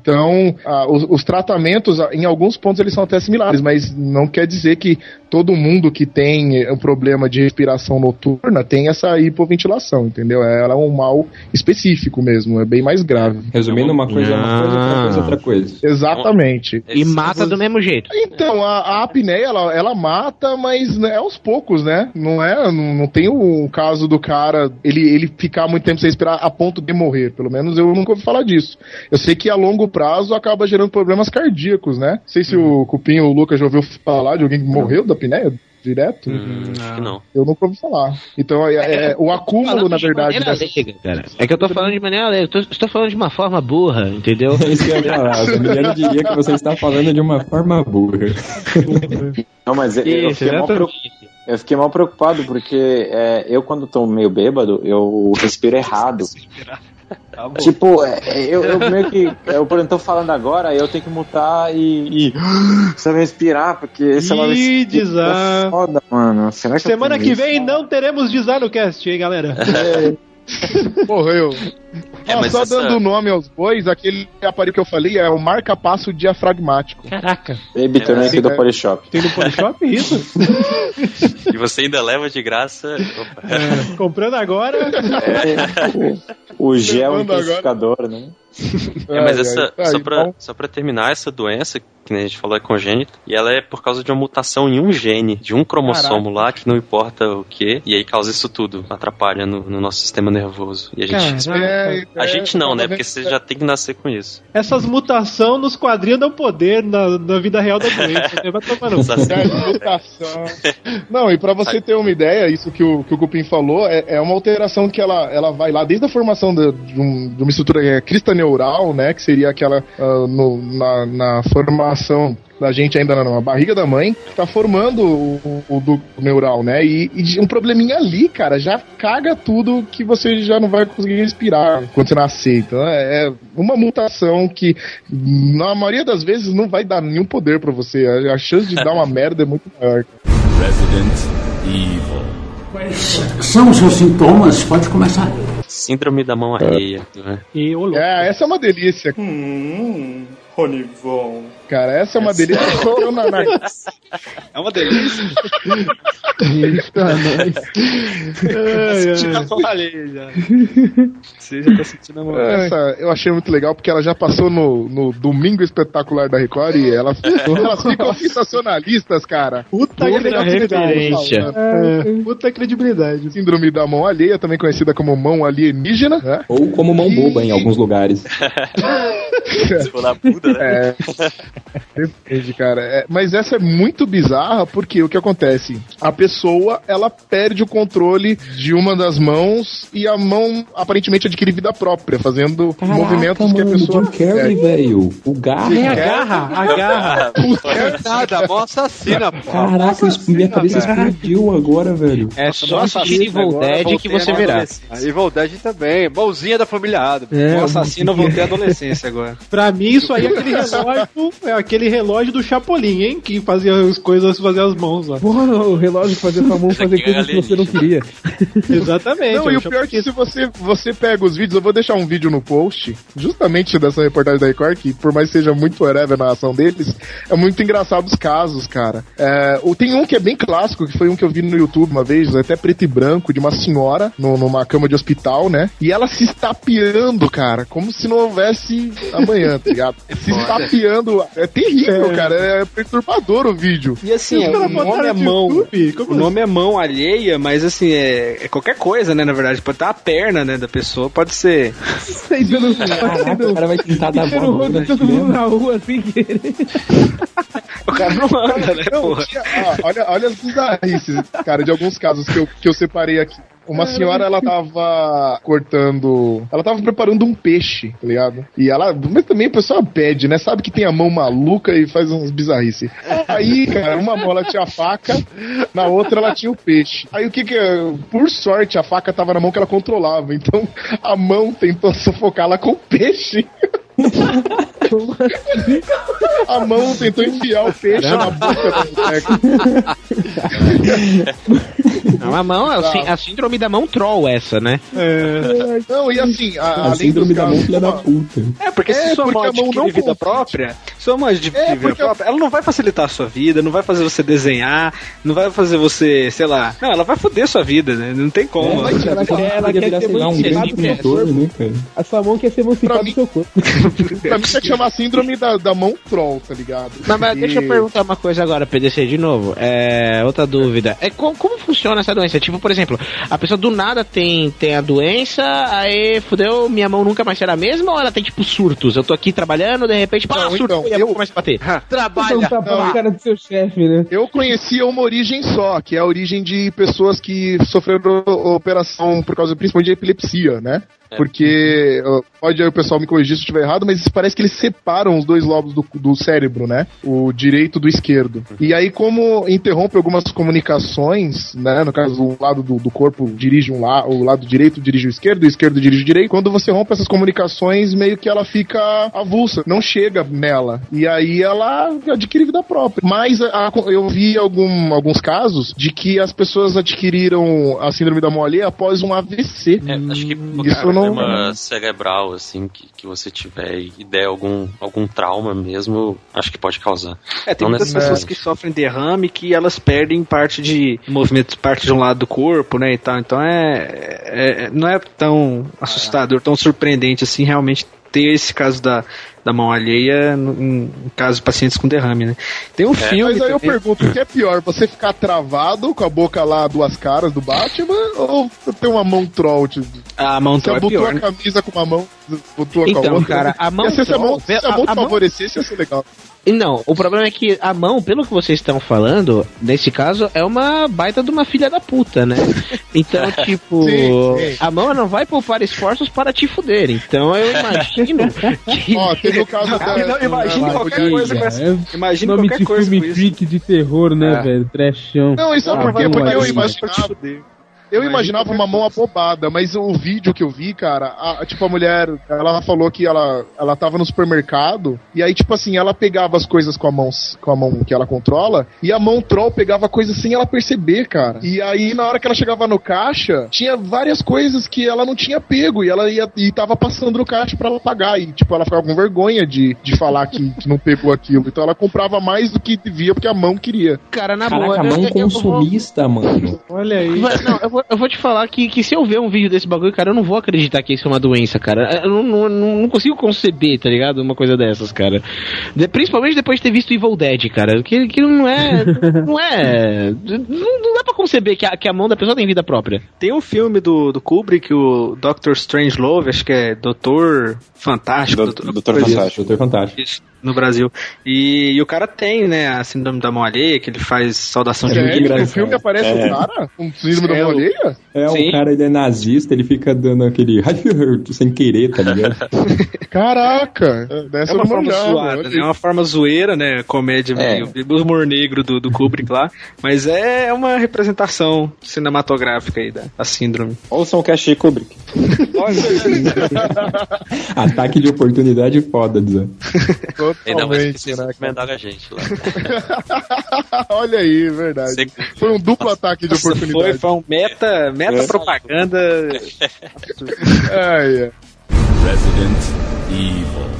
Então, a- os, os tratamentos, a- em alguns pontos, eles são até similares, mas não quer dizer que todo mundo que tem eh, um problema de respiração noturna tem essa hipoventilação, entendeu? Ela é um mal específico mesmo, é bem mais grave. Resumindo, uma coisa é uma coisa, outra coisa é outra coisa. Exatamente. E mata do mesmo jeito. Então, a, a apneia, ela, ela mata, mas né, é aos poucos, né? Não é, não, não tem o caso do cara, ele, ele ficar muito tempo sem respirar a ponto de morrer. Pelo menos eu nunca ouvi falar disso. Eu sei que a longo prazo acaba gerando problemas cardíacos, né? Não sei se o Cupinho ou o Lucas já ouviu falar de alguém que morreu da apneia direto. acho que não. Eu nunca ouvi falar. Então, é, é- o acúmulo, na de verdade, cara. É que eu tô falando de maneira leiga, eu tô, estou falando de uma forma burra, entendeu? É isso que eu ia falar. O Emiliano diria que você está falando de uma forma burra. Não, mas eu, eu, fiquei mal eu fiquei mal preocupado porque é, eu, quando tô meio bêbado, eu respiro errado. Tipo, é, eu, eu meio que. Eu, por exemplo, tô falando agora, eu tenho que mutar e. e sabe respirar, porque esse é uma Ih, desar. foda, mano. Será que Semana que isso? vem não teremos Dizar no cast, hein, galera? Morreu. É, mas só essa- dando nome aos bois, aquele aparelho que eu falei é o marca-passo diafragmático. Caraca. Baby É, do é. Polishop. Tem no Polishop isso? E você ainda leva de graça. Opa. Comprando agora. O gel Levando agora. intensificador, né? É, mas essa, ai, só, pra, então- só pra terminar, essa doença, que a gente falou, é congênita, e ela é por causa de uma mutação em um gene, de um cromossomo lá, que não importa o que, e aí causa isso tudo, atrapalha no, no nosso sistema nervoso. E a gente. É, A gente não, né? Porque você já tem que nascer com isso. Essas mutações nos quadrinhos dão poder na, na vida real da doença. né? Vai tomar no. É, mutação. Não, e pra você ter uma ideia, isso que o, que o Cupim falou, é, é uma alteração que ela, ela vai lá desde a formação da- de, um- de uma estrutura que é neural, né? Que seria aquela ah, no- na, na formação da gente ainda na, barriga da mãe, tá formando o, o ducto neural, né? E, e um probleminha ali, cara, já caga tudo que você já não vai conseguir respirar quando você nascer. Então é é uma mutação que, na maioria das vezes, não vai dar nenhum poder pra você. A, a chance de dar uma merda é muito maior. Resident Evil. Quais são os seus sintomas? Pode começar. Síndrome da mão alheia. né? E o louco. É, essa é uma delícia. Ronivon. Cara, essa é uma delícia. Na- É uma delícia. Sentindo a mão alheia já. Você já tá sentindo a mão alheia. Essa eu achei muito legal porque ela já passou no, no Domingo Espetacular da Record e elas, elas ficam sensacionalistas, cara. Puta Puta credibilidade. É, puta credibilidade. Síndrome da mão alheia, também conhecida como mão alienígena. Né? Ou como mão boba em alguns lugares. Se for na Buda, né? É. Depende, cara. É, mas essa é muito bizarra porque o que acontece? A pessoa, ela perde o controle de uma das mãos e a mão aparentemente adquire vida própria, fazendo movimentos que a mano, pessoa. Jim Carrey, velho. O garra. É a garra, a garra. É nada, mó assassina, pô. Caraca, isso- minha cabeça explodiu agora, velho. É só assistir Evil Dead que você verá. A Evil Dead também. Mãozinha da família Adams. É, O assassino, eu voltei à adolescência agora. Pra mim, isso aí é aquele relógio, é aquele relógio do Chapolin, hein? Que fazia as coisas, fazia as mãos lá. Porra, o relógio fazia sua mão fazer coisas que você não queria. Exatamente. Não, é e o pior é que se você, você pega os vídeos, eu vou deixar um vídeo no post, justamente dessa reportagem da Record, que por mais seja muito whatever na ação deles, é muito engraçado os casos, cara. É, o- tem um que é bem clássico, que foi um que eu vi no YouTube uma vez, até preto e branco, de uma senhora no- numa cama de hospital, né? E ela se estapeando, cara, como se não houvesse amanhã, tá ligado? Se estapeando. É terrível, É. cara. É perturbador o vídeo. E assim, Os o caras nome é mão. YouTube? O nome é mão alheia, mas assim, é, é qualquer coisa, né? Na verdade, pode estar a perna, né, da pessoa, pode ser. Caraca, o cara vai tentar dar Tira o rosto todo mundo na rua sem querer. O cara não anda, né, Não, porra? ah, olha, olha as bizarrices, cara, de alguns casos que eu, que eu separei aqui. Uma senhora, ela tava cortando. Ela tava preparando um peixe, tá ligado? E ela. Mas também a pessoa pede, né? Sabe que tem a mão maluca e faz uns bizarrices. Aí, cara, uma mão ela tinha a faca, na outra ela tinha o peixe. Aí o que que. Por sorte, a faca tava na mão que ela controlava. Então a mão tentou sufocá-la com o peixe. A mão tentou enfiar o peixe na boca da boneca. Não, a mão é o sí- a síndrome da mão troll essa, né? Não, e assim, a, A além síndrome dos da mão, filha da puta. É, porque se É, sua porque mão a adquire não vida própria, sua mão adquire É, vida própria, ela não vai facilitar a sua vida, não vai fazer você desenhar, não vai fazer você, sei lá. Não, ela vai foder sua vida, né? Não tem como. Ela, ela, ela quer virar, ser um emancipada grande do seu motor, corpo. né? A sua mão quer ser emancipada do seu corpo. Pra mim tem que chamar síndrome da, da mão troll, tá ligado? Mas, mas E- deixa eu perguntar uma coisa agora, PDC, de novo. É, outra dúvida. É como, como funciona essa doença? Tipo, por exemplo, a pessoa do nada tem, tem a doença, aí fudeu, minha mão nunca mais será a mesma, ou ela tem tipo surtos? Eu tô aqui trabalhando, de repente, pá, Não, surto, então, e a eu- mão começa a bater. Então Trabalha. tá Não. cara do seu chefe, né? Eu conhecia uma origem só, que é a origem de pessoas que sofreram operação por causa principalmente de epilepsia, né? Porque, ó, pode aí o pessoal me corrigir se eu estiver errado, mas parece que eles separam os dois lobos do, do cérebro, né? O direito do esquerdo. E aí, como interrompe algumas comunicações, né? No caso, o lado do, do corpo dirige um lado, o lado direito dirige o esquerdo, o esquerdo dirige o direito. Quando você rompe essas comunicações, meio que ela fica avulsa, não chega nela. E aí ela adquire vida própria. Mas a- eu vi algum, alguns casos de que as pessoas adquiriram a síndrome da alheia após um AVC. É, acho que Isso eu não- problema cerebral, assim, que, que você tiver e der algum, algum trauma mesmo, acho que pode causar. É, tem Não muitas pessoas que sofrem derrame que elas perdem parte de movimentos, parte de um lado do corpo, né, e tal. Então é, é- não é tão assustador, tão surpreendente assim, realmente ter esse caso da, da mão alheia no- em, casos de pacientes com derrame, né. Tem um filme Mas aí eu também- pergunto, o que é pior? Você ficar travado com a boca lá, duas caras do Batman, ou ter uma mão troll? Tipo, a mão você troll é botou pior, a né? camisa com uma mão, botou com a Então, outra. cara, a mão ser se a mão, se a mão a- favorecesse, ia ser legal. E Não, o problema é que a mão, pelo que vocês estão falando, nesse caso, é uma baita de uma filha da puta, né? Então, tipo, Sim, sim. a mão não vai poupar esforços para te fuder. Então eu imagino que. Ó, teve o caso da... Não, imagine da- qualquer coisa com essa. Imagine nome qualquer de coisa filme com isso. de terror, né, velho? Trashão. Não, isso é Ah, porque, porque eu imaginava... Eu imaginava uma mão abobada, mas o vídeo que eu vi, cara, a- tipo, a mulher, ela falou que ela, ela tava no supermercado, e aí, tipo assim, ela pegava as coisas com a mão, com a mão que ela controla, e a mão troll pegava coisas sem ela perceber, cara. E aí, na hora que ela chegava no caixa, tinha várias coisas que ela não tinha pego, e ela ia, e tava passando no caixa pra ela pagar, e tipo, ela ficava com vergonha de, de falar que, que não pegou aquilo. Então ela comprava mais do que devia, porque a mão queria. Cara, na Caraca, boa. mão eu- eu- eu vou- consumista, mano. Olha aí. Não, eu vou, eu vou te falar que, que se eu ver um vídeo desse bagulho, cara, eu não vou acreditar que isso é uma doença, cara. Eu não, não, não, consigo conceber, tá ligado? Uma coisa dessas, cara. De- principalmente depois de ter visto Evil Dead, cara. Que, que não é. Não é. Não, não dá pra conceber que a, que a mão da pessoa tem vida própria. Tem um filme do, do Kubrick, o Doctor Strange Love, acho que é Doutor Fantástico. Doutor- Doutor Fantástico. Doutor Fantástico. Isso, no Brasil. E, e o cara tem, né, a síndrome da mão alheia, que ele faz saudação de É, vídeo. no filme aparece É. o cara com síndrome da É, mão o- É, Sim. o cara ele é nazista, ele fica dando aquele sem querer, tá ligado? Caraca! É Dessa uma eu não forma manjava, zoada, olha né? É uma forma zoeira, né? Comédia É. meio meio humor negro do, do Kubrick lá. Mas é uma representação cinematográfica aí da, da síndrome. Ouçam o cast de Kubrick. Ataque de oportunidade foda, Dzan. Ainda mais que vocês né? recomendaram a gente lá. Olha aí, verdade. Você- Foi um duplo ataque de Foi, oportunidade. foi um meta, meta É. propaganda. Ai, é. Resident Evil.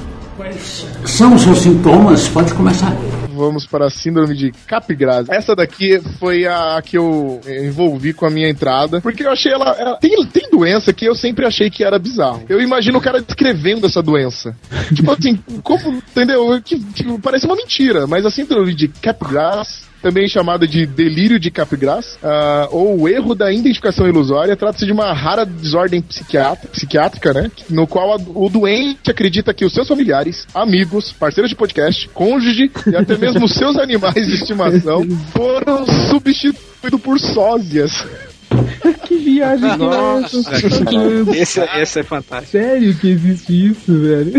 São os seus sintomas? Pode começar. Vamos para a síndrome de Capgras. Essa daqui foi a que eu envolvi com a minha entrada, porque eu achei ela, ela- tem, tem doença que eu sempre achei que era bizarro. Eu imagino o cara descrevendo essa doença. tipo assim, como, entendeu? Que, que parece uma mentira, mas a síndrome de Capgras também chamada de delírio de Capgras, ah, ou o erro da identificação ilusória, trata-se de uma rara desordem psiquiátrica, psiquiátrica, né? No qual a- o doente acredita que os seus familiares, amigos, parceiros de podcast, cônjuge e até mesmo seus animais de estimação foram substituídos por sósias. Que viagem que é essa? Esse, esse é fantástico. Sério que existe isso, velho?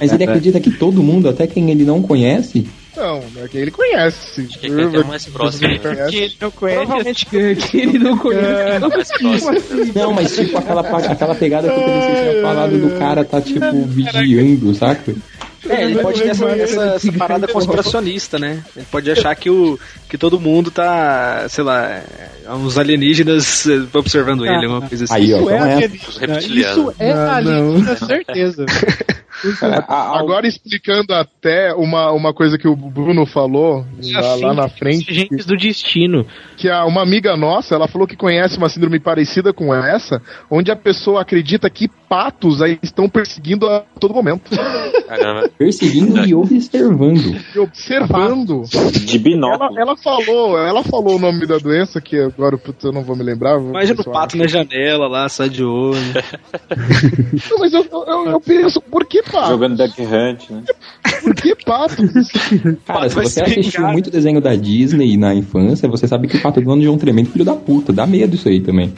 Mas ele acredita que todo mundo, até quem ele não conhece, Não, é quem ele conhece. que é quem tem o mais próximo, né? Conhece. ele não conhece. Provavelmente que, que ele não conhece. Mais próximo. Não, mas tipo aquela, aquela pegada que você tinha falado do cara tá tipo vigiando, saca? É, ele pode ter essa, essa, essa parada conspiracionista, né? Ele pode achar que, o, que todo mundo tá, sei lá, é, uns alienígenas eh, observando ele, alguma coisa assim. Aí, ó, Isso é então é. alienígena. Os reptilianos. Isso é Não, alienígena, certeza. Agora explicando até uma, uma coisa que o Bruno falou lá, lá na frente. Agentes do destino. que a, uma amiga nossa, ela falou que conhece uma síndrome parecida com essa, onde a pessoa acredita que patos aí estão perseguindo a todo momento. Caramba. Perseguindo e observando. E observando. de Ela, binóculo. ela falou, ela falou o nome da doença, que agora putz, eu não vou me lembrar. Imagina o pessoal. pato na janela lá, sai de olho. Não, mas eu, eu, eu penso, por que pato? Jogando Duck Hunt, né? Por que pato? Cara, se você se assistiu vingar. muito desenho da Disney na infância, você sabe que o Pato Donald é um tremendo filho da puta. Dá medo isso aí também.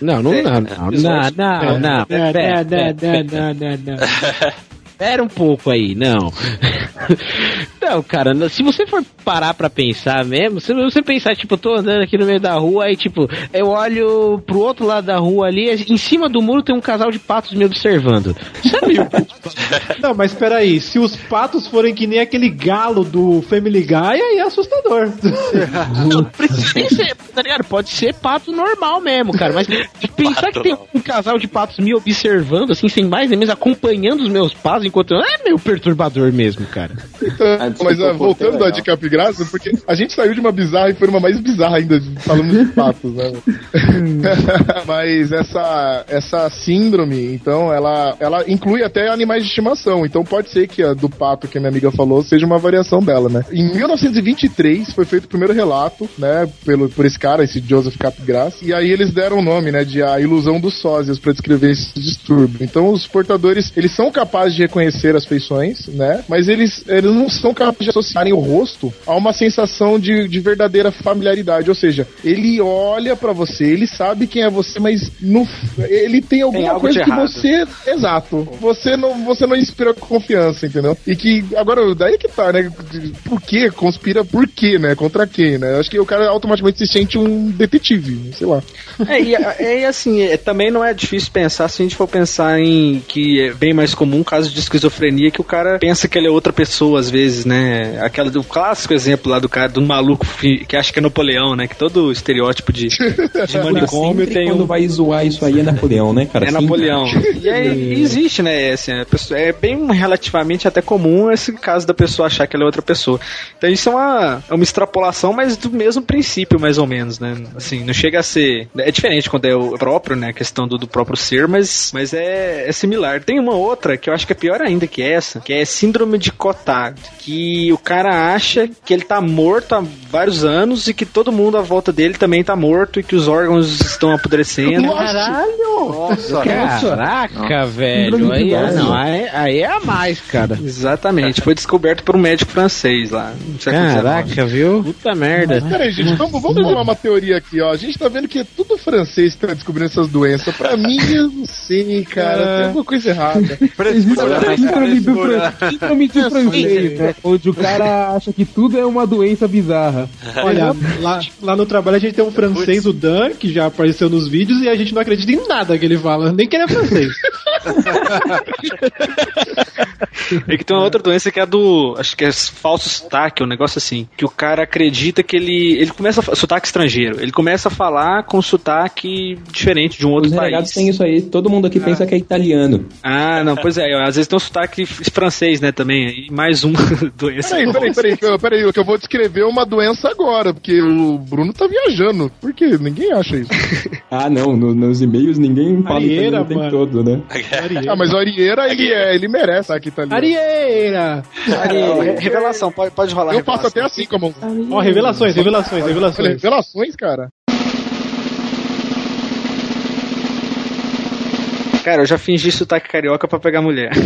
Não, não, É, não, é, não, não, não, Pera, pera. Espera um pouco aí, não. Não, cara, se você for parar pra pensar mesmo, se você pensar, tipo, eu tô andando aqui no meio da rua, aí, tipo, eu olho pro outro lado da rua ali, em cima do muro tem um casal de patos me observando. Sabe? Não, mas peraí, se os patos forem que nem aquele galo do Family Guy, aí é assustador. Não precisa nem ser, tá ligado? Pode ser pato normal mesmo, cara. Mas pensar que tem um casal de patos me observando, assim, sem mais nem menos, acompanhando os meus passos enquanto eu. É meio perturbador mesmo, cara. Então, mas pô, voltando à de Capigraça, porque a gente saiu de uma bizarra e foi uma mais bizarra ainda, falando de patos, né? mas essa, essa síndrome, então, ela, ela inclui até animais de estimação. Então pode ser que a do pato que a minha amiga falou seja uma variação dela, né? Em 1923 foi feito o primeiro relato, né, pelo, por esse cara, esse Joseph Capgras, e aí eles deram o nome, né, de a ilusão dos sósias para descrever esse distúrbio. Então os portadores, eles são capazes de reconhecer as feições, né, mas eles, eles não são capazes de associarem o rosto há uma sensação de, de verdadeira familiaridade. Ou seja, ele olha pra você, ele sabe quem é você, mas no, ele tem alguma algo coisa que errado. você. Exato. Você não, você não inspira confiança, entendeu? E que. Agora, daí que tá, né? Por quê? Conspira por quê, né? Contra quem, né? Acho que o cara automaticamente se sente um detetive, sei lá. É, e, é, assim, é, também não é difícil pensar se a gente for pensar em que é bem mais comum caso de esquizofrenia que o cara pensa que ele é outra pessoa às vezes, né? Aquela do clássico exemplo lá do cara, do maluco que acha que é Napoleão, né? Que todo estereótipo de, de manicômio tem quando um. vai zoar isso aí é Napoleão, né, cara? É Sempre. Napoleão. E aí, existe, né? Assim, é bem relativamente até comum esse caso da pessoa achar que ela é outra pessoa. Então isso é uma, é uma extrapolação, mas do mesmo princípio, mais ou menos, né? Assim, não chega a ser. É diferente quando é o próprio, né? A questão do, do próprio ser, mas, mas é, é similar. Tem uma outra que eu acho que é pior ainda que essa, que é síndrome de Cotard, que o cara acha que ele tá morto há vários anos e que todo mundo à volta dele também tá morto e que os órgãos estão apodrecendo. Nossa, Caraca, velho. Síndrome Aí, é- não, aí, aí é a mais, cara. Exatamente, foi descoberto por um médico francês lá. Caraca, viu? Puta merda. Mas peraí, gente, vamos, vamos uma teoria aqui, ó. A gente tá vendo que é tudo francês que tá descobrindo essas doenças. Pra mim, eu não sei, cara. Tem alguma coisa errada. Existe a síndrome do fran- síndrome do francês, né? Onde o cara acha que tudo é uma doença bizarra. Olha, lá, lá no trabalho a gente tem um francês, o Dan, que já apareceu nos vídeos, e a gente não acredita em nada que ele fala, nem que ele é francês. É que tem uma outra doença que é a do. Acho que é falso sotaque, um negócio assim. Que o cara acredita que ele. Ele começa a. Sotaque estrangeiro. Ele começa a falar com sotaque diferente de um outro Os país. têm isso aí, todo mundo aqui pensa que é italiano. Ah, não, pois é. Às vezes tem um sotaque francês, né, também. Aí mais uma doença. Peraí, peraí, peraí, peraí, peraí, que eu vou descrever uma doença agora, porque o Bruno tá viajando. Por quê? Ninguém acha isso. Ah, não, no- nos e-mails ninguém fala Arieira, italiano o todo, né? Ah, mas o Arieira, ele, é, ele merece aqui italiano. Arieira! Re- Revelação, pode, pode rolar. Eu faço até assim com a mão. Ó, revelações, revelações, revelações. Revelações, cara. Cara, eu já fingi sotaque carioca pra pegar mulher.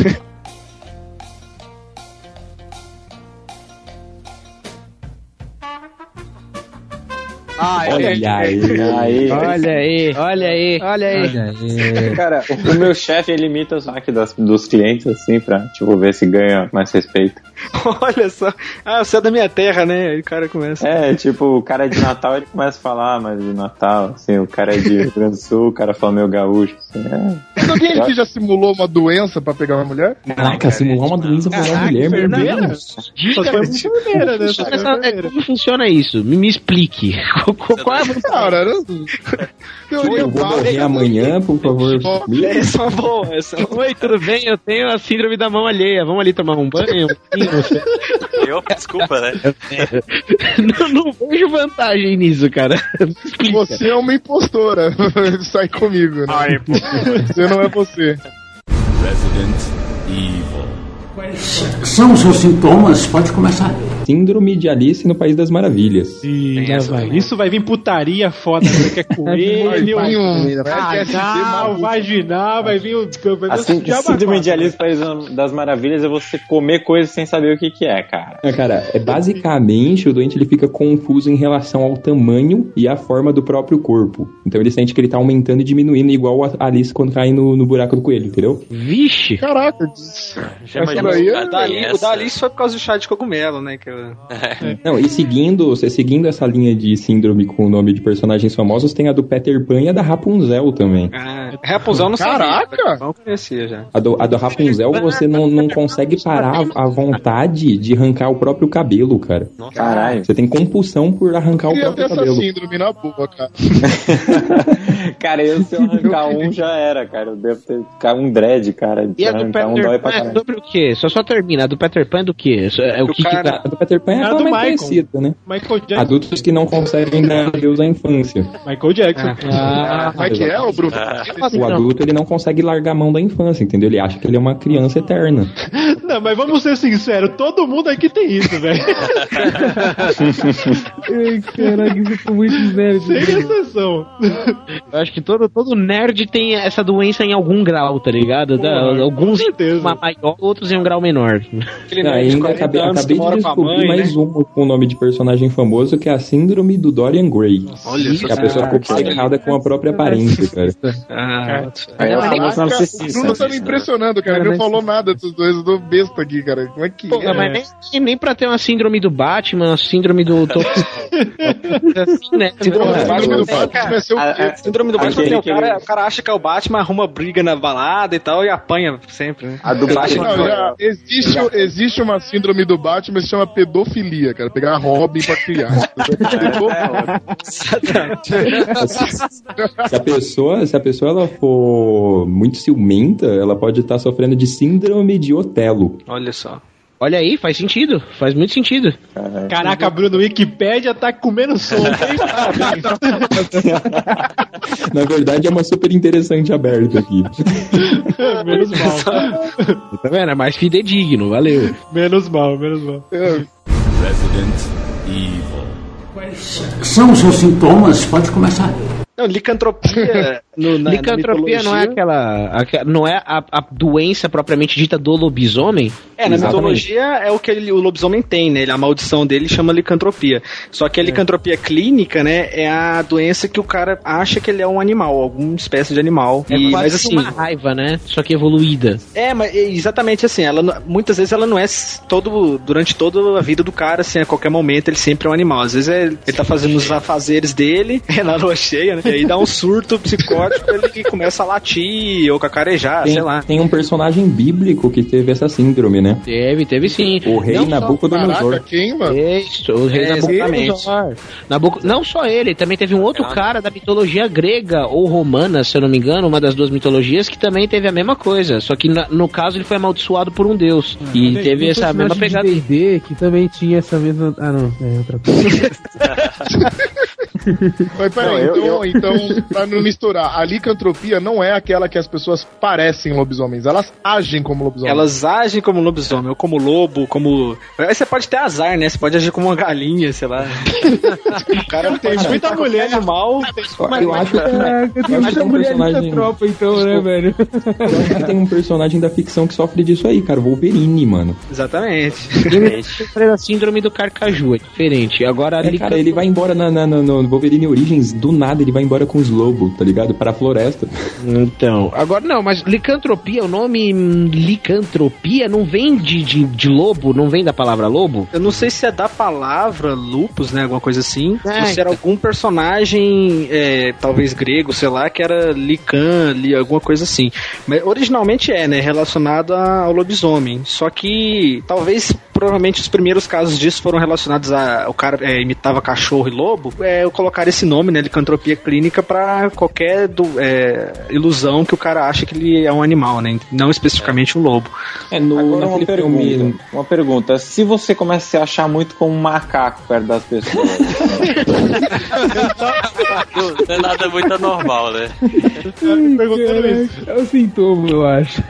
Ah, Olha aí. Aí. Olha aí, olha aí, olha aí. Cara, o meu chefe, ele imita o sotaque das, dos clientes, assim, pra, tipo, ver se ganha mais respeito. Olha só. Ah, você é da minha terra, né? Aí o cara começa. É, tipo, o cara é de Natal, ele começa a falar mais de Natal, assim, o cara é de Rio Grande do Sul, o cara fala meio gaúcho, assim, é. Mas alguém aqui já simulou uma doença pra pegar uma mulher? Caraca, simular uma doença pra uma mulher, meu Deus. Só se for enfermeira, né? Como funciona isso? Me, me explique. Qual, é a Cara, eu- teoria Eu vou morrer amanhã, por favor. Essa é uma boa, essa é Oi, tudo bem? Eu tenho a síndrome da mão alheia. Vamos ali tomar um banho? Eu, desculpa, né? não, não vejo vantagem nisso, cara. Você é uma impostora. Sai comigo, né? Você não é você. Resident Evil. São os seus sintomas? Pode começar. Síndrome de Alice no País das Maravilhas. Ih, vai. Isso vai vir putaria foda, né? que é coelho, Vai vir um- vaginal, vaginal, vai vir o... Vai vir Assim, o síndrome de. Alice País das Maravilhas é você comer coisas sem saber o que que é, cara. É, cara, é basicamente o doente ele fica confuso em relação ao tamanho e à forma do próprio corpo. Então ele sente que ele tá aumentando e diminuindo, igual a Alice quando cai no, no buraco do coelho, entendeu? Vixe! Caraca, Já imaginou o dessa? Dali foi por causa do chá de cogumelo, né? Que eu... Não, e seguindo, você seguindo essa linha de síndrome com o nome de personagens famosos, tem a do Peter Pan e a da Rapunzel também. Ah, Rapunzel não Caraca! sabia. Não conhecia já. A do, a do Rapunzel você não, não consegue parar a vontade de arrancar o próprio cabelo, cara. Caralho. Você tem compulsão por arrancar o queria ter próprio essa cabelo. síndrome na boa, cara. Cara, eu se eu arrancar um já era, cara. Eu devo ter ficar um dread, cara. E a do um Peter pra Pan é sobre o quê? Só só termina. A do Peter Pan é do quê? É o que, que cara- tá... Do Peter Pan é A mais Michael. conhecida, né? Michael Jackson. Adultos que não conseguem dar adeus à infância. Michael Jackson. Ah, Como é que é, ô Bruno? O adulto ele não consegue largar a mão da infância, entendeu? Ele acha que ele é uma criança eterna. Não, mas vamos ser sinceros, todo mundo aqui tem isso, velho. Ai, caraca, isso foi muito nerd. Sem exceção. Eu acho que todo, todo nerd tem essa doença em algum grau, tá ligado? Porra, alguns com certeza. em uma maior, outros em um grau menor. Aquele Ah, nerd ainda 40 acabei, acabei de a mãe, descobri mais uma com o nome de personagem famoso, que é a síndrome do Dorian Gray. Olha que a pessoa ficou obcecada com a própria aparência, cara. Ah, Caraca, famosa o. Bruno tá me impressionando, cara. Ele não falou nada desses dois, tô besta aqui, cara. Como é que Pô, é? mas nem, nem pra ter uma síndrome do Batman, a síndrome do. do... né? Síndrome do Batman síndrome do Batman cara. vai ser o A- quê? a- Síndrome do Batman o que cara, ele- o cara acha que é o Batman, arruma briga na balada e tal e apanha sempre, né? A do Batman. Não, já existe, existe uma síndrome do Batman que se chama pedofilia, cara. Pegar a Robin pra criar. Se a pessoa, se a pessoa ela for muito ciumenta, ela pode estar sofrendo de síndrome de Otelo. Olha só. Olha aí, faz sentido. Faz muito sentido. Caraca, Bruno, Wikipédia tá comendo solto, hein? Na verdade, é uma super interessante aberta aqui. menos mal. Tá vendo? É mais fidedigno, valeu. Menos mal, menos mal. Resident Evil. São os seus sintomas? Pode começar. Não, licantropia no, na, Licantropia na não é aquela, não é a, a doença propriamente dita do lobisomem? É, na Exatamente. mitologia é o que ele- o lobisomem tem, né? A maldição dele chama licantropia. Só que a licantropia clínica, né, é a doença que o cara acha que ele é um animal, alguma espécie de animal. É E- quase mas assim, uma raiva, né? Só que evoluída. É, mas é exatamente assim, ela muitas vezes ela não é todo durante toda a vida do cara, assim, a qualquer momento ele sempre é um animal. Às vezes é- ele tá fazendo os afazeres dele, é na lua cheia, né? E aí dá um surto psicótico, ele começa a latir ou cacarejar, Tem, sei lá. tem um personagem bíblico que teve essa síndrome, né? Teve, teve sim. O rei Não Nabucodonosor. Caraca, quem, mano? Isso, o rei É, Nabucodonosor. Nabuco... Não só ele, também teve um outro cara da mitologia grega ou romana, se eu não me engano, uma das duas mitologias, que também teve a mesma coisa. Só que na- no caso ele foi amaldiçoado por um deus. e Tem- teve essa mesma pegada. de D&D que também tinha essa mesma. Ah, não, é outra coisa. Mas peraí, Não, eu- então, então, pra não misturar, a licantropia não é aquela que as pessoas parecem lobisomens, elas agem como lobisomens. Elas agem como lobisomem, ou como lobo, como. Aí você pode ter azar, né? Você pode agir como uma galinha, sei lá. o cara Tem muita mulher qualquer animal. Eu acho que, Caraca, tem eu acho que muita tem um mulher personagem. tropa, então, né, velho? Eu acho que tem um personagem da ficção que sofre disso aí, cara. o Wolverine, mano. Exatamente. Sofrer a síndrome do carcaju, é diferente. Agora a É, cara, ele vai embora na, na- na- no Wolverine Origins, do nada ele vai embora com os lobos, tá ligado? Para a floresta. Então, agora não, mas licantropia, o nome hum, licantropia não vem de, de, de lobo, não vem da palavra lobo? Eu não sei se é da palavra lupus, né? Alguma coisa assim. É, ou se era algum personagem, é, talvez grego, sei lá, que era Lican, li, alguma coisa assim. Mas originalmente é, né? Relacionado ao lobisomem. Só que talvez. Provavelmente os primeiros casos disso foram relacionados a. O cara é, imitava cachorro e lobo. É, eu colocar esse nome, né? Licantropia clínica, pra qualquer do- é, ilusão que o cara acha que ele é um animal, né? Não especificamente um lobo. É, no, Agora uma pergunta, filme. uma pergunta. Se você começa a se achar muito como um macaco perto das pessoas, Não é nada muito anormal, né? É o sintoma, eu acho.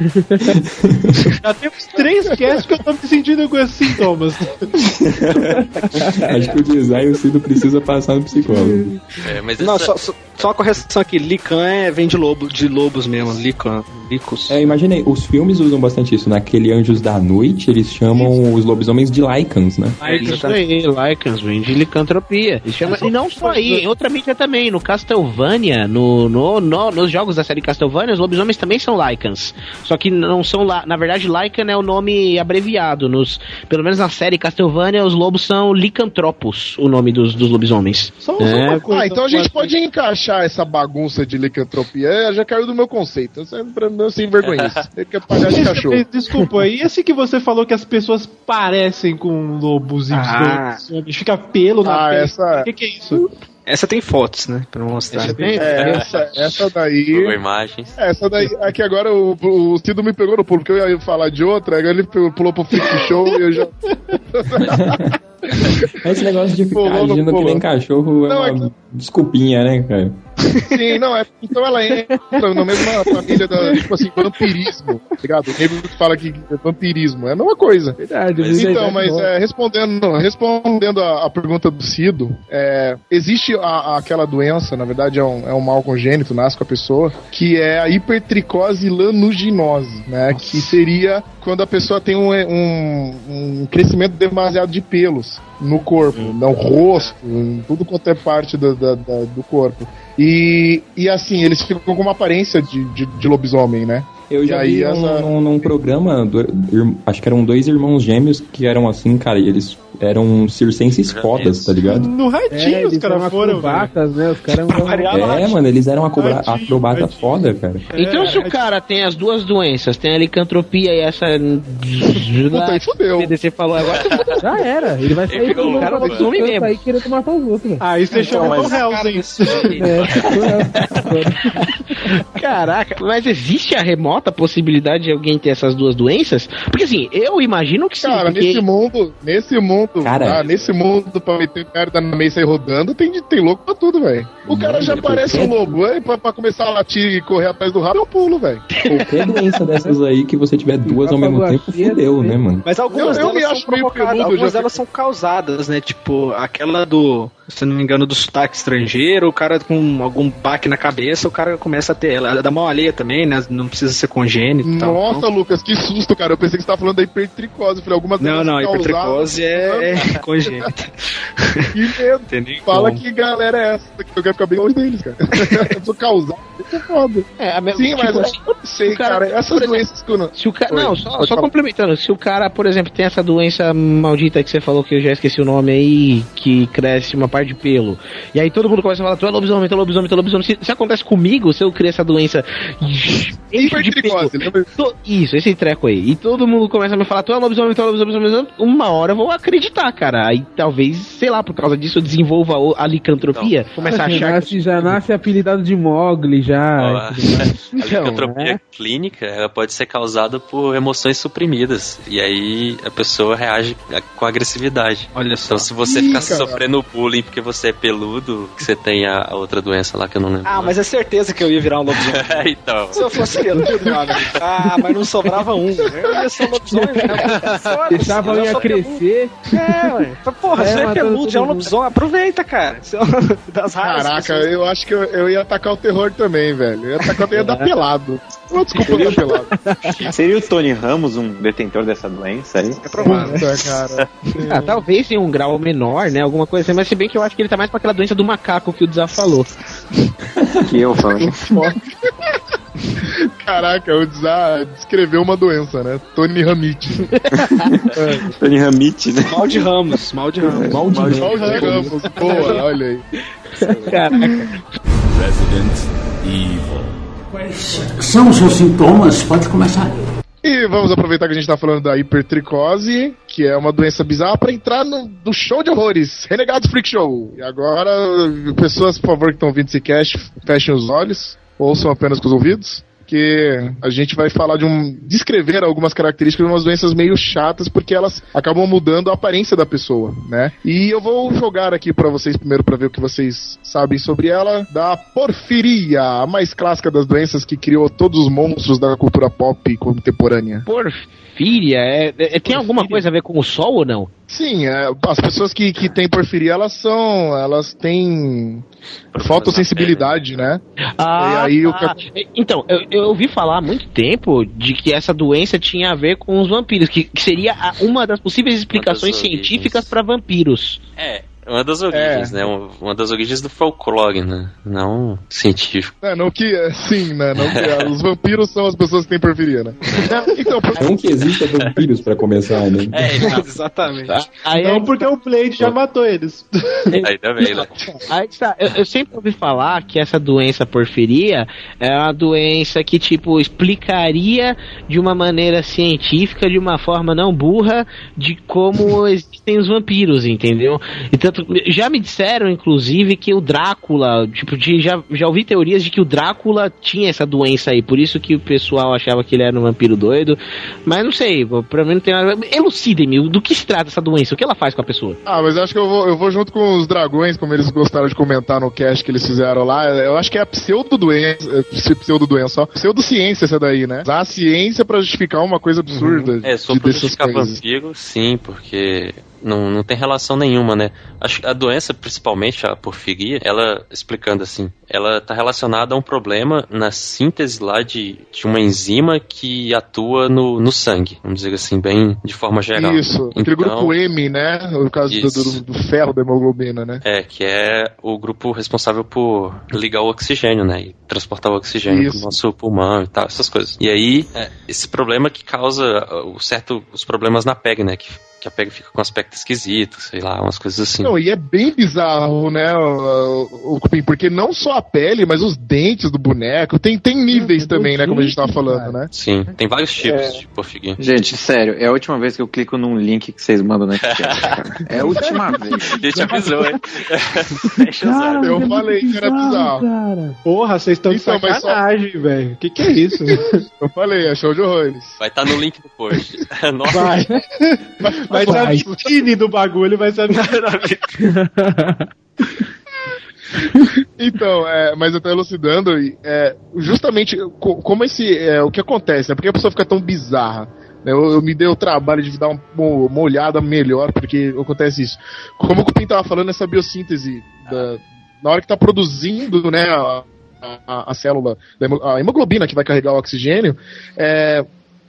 Já temos três casts que eu tô me sentindo com esses sintomas. Acho que o design o Cido precisa passar no psicólogo. É, mas Não, essa- só, só, só uma correção aqui. Lican é, vem de lobo, de lobos mesmo. Lican. Licus. É, imaginei, os filmes usam bastante isso. Naquele Anjos da Noite, eles chamam os lobisomens de Lycans, né? É, Isso aí, Lycans, vem de licantropia. E, chama- e não só aí, em outra mídia também. No Castlevania, no, no, no- nos jogos da série Castlevania, os lobisomens também são Lycans. Só que não são lá. Na verdade, Lycan é o nome abreviado. Nos, pelo menos na série Castlevania, os lobos são Licantropos, o nome dos, dos lobisomens. Só, É. Ah, então a gente pode encaixar essa bagunça de licantropia. É, já caiu do meu conceito. Isso é pra mim sem vergonha. Tem que pagar de cachorro. Desculpa, e esse que você falou que as pessoas parecem com lobos e Ah. Fica pelo na Ah, pele. essa- O que, que é isso? Essa tem fotos, né? Pra mostrar. É, essa, essa daí. Imagens. Essa daí. Aqui agora o, o Cido me pegou no pulo, porque eu ia falar de outra, agora ele pulou pro Freak Show e eu já. Esse negócio de ficar Pulou no agindo que pulo. nem cachorro é Não, é uma desculpinha, né, cara? Sim, não, é, então ela entra na mesma família da, tipo assim, vampirismo, tá ligado? O nego que fala que é vampirismo, é a mesma coisa. Verdade, Mas, verdade. então, mas é, respondendo, respondendo a, a pergunta do Cido, é, existe a- aquela doença, na verdade é um, é um mal congênito, nasce com a pessoa, que é a hipertricose lanuginose, né? Que seria quando a pessoa tem um, um, um crescimento demasiado de pelos no corpo, no rosto, em tudo quanto é parte do, da- da- do corpo. E, e assim, eles ficam com uma aparência de, de, de lobisomem, né? Eu já vi essa- num, num- num programa, do- acho que eram dois irmãos gêmeos que eram assim, cara, e eles eram circenses fodas, tá ligado? No ratinho É, os caras foram. acrobatas, né? Os caras É, mano, eles eram acroba- Ratinho, acrobata ratinho. foda, cara. Então, se o cara tem as duas doenças, tem a licantropia e essa. Puta, aí fudeu. O PDC falou agora. Já era. Ele vai sair pelo ficou cara lobisomem pra mesmo. sair querendo matar os outros, velho. Ah, isso deixou Então, mas-. É, Caraca, mas existe a remota possibilidade de alguém ter essas duas doenças? Porque assim, eu imagino que sim. Cara, porque... nesse mundo, nesse mundo, Cara. ah, nesse mundo pra meter merda na mesa e rodando, tem, tem louco pra tudo, velho. O cara já parece um lobo, hein? Pra, pra começar a latir e correr atrás do rabo, eu pulo, velho. Qualquer doença dessas aí que você tiver duas ao mesmo tempo, fudeu, né, mano? Mas algumas Eu- eu me delas acho são meio provocadas, algumas já delas são causadas, né? Tipo, aquela do, se não me engano, do sotaque estrangeiro, o cara com algum baque na cabeça, o cara começa a ter ela. Da mão alheia também, né? Não precisa ser congênito e tal. Nossa, Então- Lucas, que susto, cara. Eu pensei que você tava falando da hipertricose. Eu falei, algumas Não, não, hipertricose é, é congênita. Que medo. Fala como. que galera é essa, que eu quero ficar bem longe deles, cara. eu sou causado, isso é foda. É, a me- Sim, tipo, mas eu não sei, cara- cara. Essas doenças que eu não. Se o cara. Oi, Não, só, só complementando. Se o cara, por exemplo, tem essa doença maldita que você falou que eu já esqueci o nome aí, que cresce uma parte de pelo. E aí todo mundo começa a falar, tu é lobisomem, tu é lobisomem, tu é lobisomem. Se, se acontece comigo, se eu criar essa doença. enche de pelo. Hipertricose, lembra? Isso, esse treco aí. E todo mundo começa a me falar, tu é lobisomem, tu é lobisomem, tu é lobisomem. Uma hora eu vou acreditar, cara. Aí talvez, sei lá, por causa disso eu desenvolva a licantropia. Começa a já, achar que. nasce, já nasce apelidado de Mogli, já. A, Então, licantropia né? clínica ela pode ser causada por emoções suprimidas. E aí a pessoa reage com agressividade. Olha só. Então, se você Ih, ficar cara. sofrendo bullying porque você é peludo, que você tem a, a outra doença lá que eu não lembro. Ah, mas é certeza que eu ia virar um lobisomem. então. Se eu fosse peludo, meu amigo. Ah, mas não sobrava um. Eu ia ser um lobisomem Deixava eu a unha sou peludo. crescer. É, ué. Porra, É, você é peludo, já é um lobisomem. Aproveita, cara. É das raras. Caraca, pessoas. eu acho que eu, eu ia atacar o terror também, velho. Eu ia atacar o terror, ia dar pelado. Não, desculpa dar pelado. Seria o Tony Ramos um detentor dessa doença aí? É provável. Puta, cara. Ah, talvez em um grau menor, né? Alguma coisa assim, mas se bem que eu acho que ele tá mais pra aquela doença do macaco que o Desaf falou. Que eu falei. Caraca, o Dza descreveu uma doença, né? Tony Ramite. Tony Ramite, né? Mal de Ramos, mal de Ramos. Mal de Mal de Ramos, boa, olha aí. Caraca. Resident Evil. Quais são os seus sintomas? Pode começar. E vamos aproveitar que a gente tá falando da hipertricose, que é uma doença bizarra, pra entrar no, no show de horrores, Renegados Freak Show. E agora, pessoas, por favor, que estão ouvindo esse cast, fechem os olhos, ouçam apenas com os ouvidos, que a gente vai falar de um. descrever algumas características de umas doenças meio chatas, porque elas acabam mudando a aparência da pessoa, né? E eu vou jogar aqui pra vocês primeiro pra ver o que vocês sabem sobre ela, da porfiria, a mais clássica das doenças que criou todos os monstros da cultura pop contemporânea. Porfíria, é, é- tem alguma coisa a ver com o sol ou não? Sim, é, as pessoas que, que têm porfiria, elas são. Elas têm fotossensibilidade, né? Ah, E aí o tá. Então, eu, eu ouvi falar há muito tempo de que essa doença tinha a ver com os vampiros, que, que seria a- uma das possíveis explicações científicas para vampiros. É, uma das origens, né? Uma- das origens do folclore, né? Não científico. É, não que. é, Sim, né? Não que, é, os vampiros são as pessoas que têm porfiria, né? Então, por- Não que exista vampiros pra começar, né? É, Exatamente. Aí, Não, porque o Blade já matou eles. ainda bem, né? Aí tá, eu, eu sempre ouvi falar que essa doença porfiria é uma doença que, tipo, explicaria de uma maneira científica, de uma forma não burra, de como existem os vampiros, entendeu? Então, tanto. Já me disseram, inclusive, que o Drácula, tipo, de, já, já ouvi teorias de que o Drácula tinha essa doença aí, por isso que o pessoal achava que ele era um vampiro doido. Mas não sei, pra mim não tem nada. Elucidem-me, do que se trata essa doença? O que ela faz com a pessoa? Ah, mas acho que eu vou, eu vou junto com os dragões, como eles gostaram de comentar no cast que eles fizeram lá. Eu acho que é a pseudo-doença, pseudo-doença só, pseudo-ciência essa daí, né? Usar a ciência pra justificar uma coisa absurda. É, só de- pra justificar vampiro, sim, porque não, não tem relação nenhuma, né? Acho que a doença, principalmente a porfiria, ela, explicando assim, ela tá relacionada a um problema na síntese lá de, de uma enzima que atua no, no sangue, vamos dizer assim, bem de forma geral. Isso, aquele Então, grupo M, né? No caso do, do- do ferro da hemoglobina, né? É, que é o grupo responsável por ligar o oxigênio, né? E transportar o oxigênio Isso. pro nosso pulmão e tal, essas coisas. E aí, é, esse problema que causa o certo, os problemas na pele, né? Que, que a pele fica com aspecto esquisito, sei lá, umas coisas assim. Não, e é bem bizarro, né, o, o, Cupim, porque não só a pele, mas os dentes do boneco, tem, tem níveis também, né, como a gente tava falando, né? Sim, tem vários tipos É. de. Gente, sério, é a última vez que eu clico num link que vocês mandam na internet, cara. É a última vez. A gente avisou, hein? Deixa Cara, Eu é falei que era bizarro. cara. Porra, vocês estão de Então, mas só- sacanagem, velho. O que, que é isso? Eu falei, é show de horrores. Vai estar no link do post. Nossa, Vai. Vai ser a vitrine do bagulho, vai ser a vitrine. Então, é, mas eu tô elucidando, é, justamente co- como esse, é, o que acontece, né? Por que a pessoa fica tão bizarra? né? Eu, eu me dei o trabalho de dar um- uma, uma olhada melhor, porque acontece isso. Como o Cupim tava falando, essa biossíntese, da- na hora que tá produzindo, né, a, a- a célula, a hemoglobina que vai carregar o oxigênio, é,